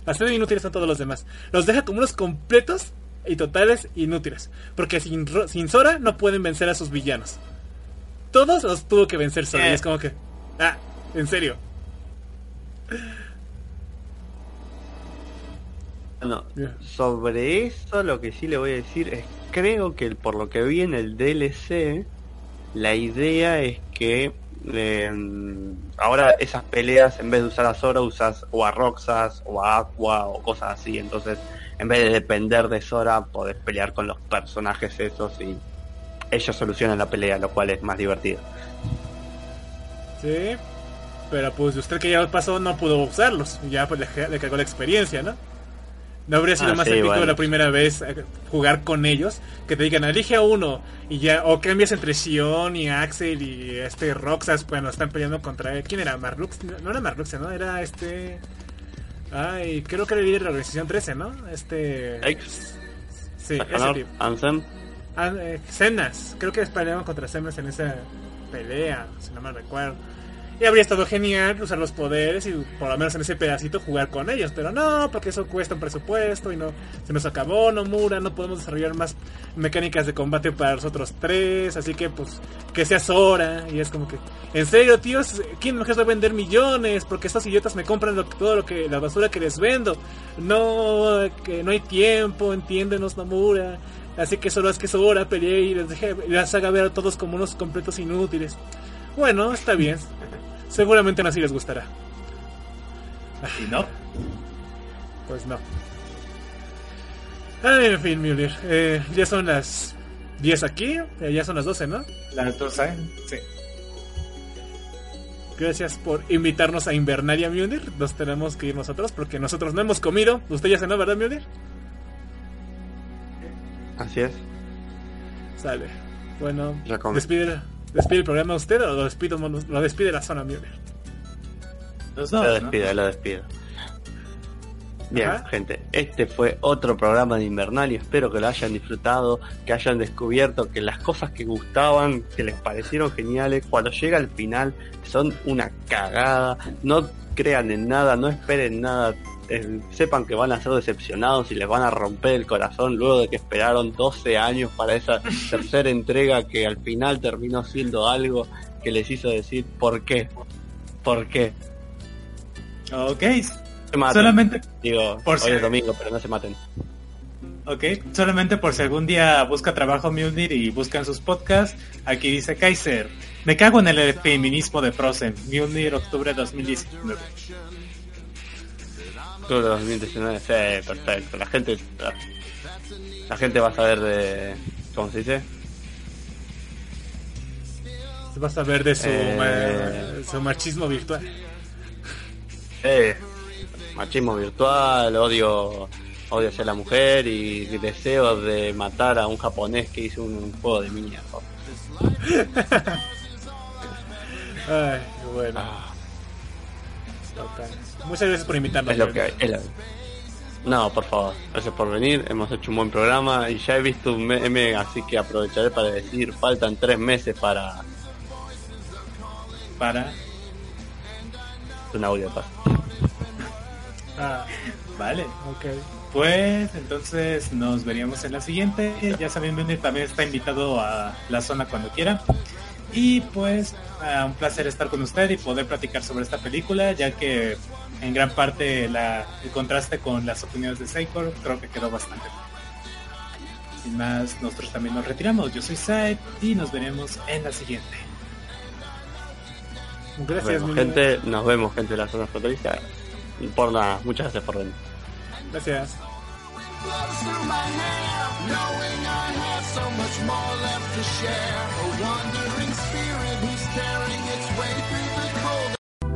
Así de inútiles son todos los demás. Los deja como unos completos y totales inútiles. Porque sin, sin Sora no pueden vencer a sus villanos. Todos los tuvo que vencer Sora. Y Eh. es como que... Ah, en serio. Bueno, Bien. sobre eso lo que sí le voy a decir es, creo que por lo que vi en el DLC, la idea es que eh, ahora esas peleas en vez de usar a Sora usas o a Roxas o a Aqua o cosas así, entonces en vez de depender de Sora podés pelear con los personajes esos y ellos solucionan la pelea, lo cual es más divertido. Sí. Pero pues usted que ya lo pasó no pudo usarlos. y Ya pues le, le cagó la experiencia, ¿no? No habría sido Ah, más sí, épico bueno. la primera vez eh, jugar con ellos que te digan elige a uno y ya o cambias entre Sion y Axel y este Roxas cuando están peleando contra quién era Marlux no, no era Marlux no era este ay creo que era el líder de la organización 13 no este X, sí ese tipo. Ansem, eh, Cenas, creo que peleaban contra Cenas en esa pelea, si no mal recuerdo. Y habría estado genial usar los poderes y por lo menos en ese pedacito jugar con ellos, pero no, porque eso cuesta un presupuesto y no se nos acabó Nomura, no podemos desarrollar más mecánicas de combate para los otros tres, así que pues que sea Sora y es como que, en serio, tíos, ¿quién más va a vender millones? Porque estos idiotas me compran todo lo que la basura que les vendo. No, que no hay tiempo, entiéndenos Nomura. Así que solo es que Sora peleé y les dejé les haga ver a todos como unos completos inútiles. Bueno, está bien. Seguramente así les gustará. Y no. Pues no. Ay, en fin, Mjolnir. Eh, ya son las 10 aquí. eh, ya son las 12, ¿no? Las dos, ¿eh? Sí. Gracias por invitarnos a Invernaria, Mjolnir. Nos tenemos que ir nosotros porque nosotros no hemos comido. Usted ya cenó, ¿verdad, Mjolnir? así es. Sale. Bueno, despide, despide el programa usted o lo, despido, lo despide la zona, Mjolnir. Los Lo ¿no? despido, lo despido. Bien, Ajá. gente, este fue otro programa de Invernalia. Espero que lo hayan disfrutado, que hayan descubierto que las cosas que gustaban, que les parecieron geniales, cuando llega al final son una cagada. No crean en nada, no esperen nada. Eh, sepan que van a ser decepcionados y les van a romper el corazón luego de que esperaron 12 años para esa tercera entrega que al final terminó siendo algo que les hizo decir ¿por qué? ¿Por qué? Ok. Se maten. Solamente, Digo, Por hoy si- es domingo, pero no se maten. ok. Solamente por si algún día busca trabajo Mjolnir y buscan sus podcasts, aquí dice Kaiser. Me cago en el feminismo de Frozen. Mjolnir, octubre 2019. De 2019, sí, perfecto. La gente, la gente va a saber de, ¿cómo se dice? Vas a ver de su, Eh. su machismo virtual. Eh, machismo virtual, odio, odio hacia la mujer y deseo de matar a un japonés que hizo un, juego de mierda. Ay, bueno. Ah, total. Muchas gracias por invitarnos. es lo que hay. es lo- No, por favor, gracias por venir. Hemos hecho un buen programa y ya he visto un meme, así que aprovecharé para decir, faltan tres meses para Para. un audio. paz. Ah, Vale. ok. Pues entonces nos veríamos en la siguiente. Ya saben, Mjolnir también está invitado a la zona cuando quiera. Y pues ah, un placer estar con usted y poder platicar sobre esta película, ya que en gran parte la, el contraste con las opiniones de Seikor creo que quedó bastante bien. Sin más, nosotros también nos retiramos. Yo soy Said y nos veremos en la siguiente. Nos Gracias, vemos, mi gente. Nos vemos, gente de la zona fronteriza. Por nada, muchas gracias por venir. Gracias.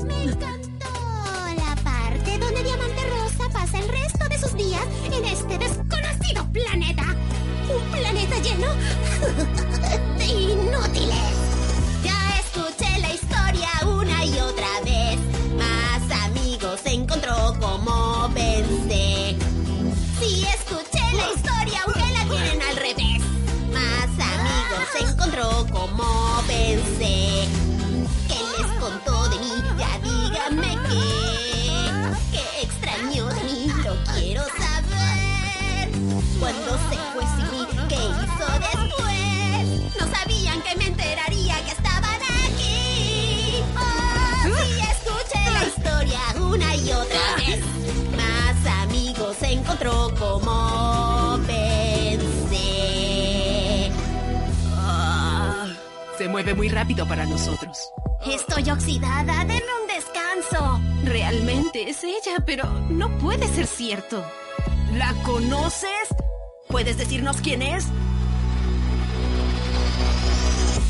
Me encantó la parte donde Diamante Rosa pasa el resto de sus días en este desconocido planeta. Un planeta lleno de inútiles. Ya escuché la historia una y otra vez. Más amigos encontró como vencer. se encontró como pensé. ¿Qué les contó de mí? Ya díganme qué. ¿Qué extrañó de mí? Lo quiero saber. Cuando se fue sin mí, ¿qué hizo después? No sabían que me enteraría que estaban aquí. Oh, sí, escuché la historia una y otra vez. Más amigos se encontró como mueve muy rápido para nosotros. Estoy oxidada, denme un descanso. Realmente es ella, pero no puede ser cierto. ¿La conoces? ¿Puedes decirnos quién es?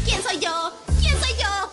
¿Quién soy yo? ¿Quién soy yo?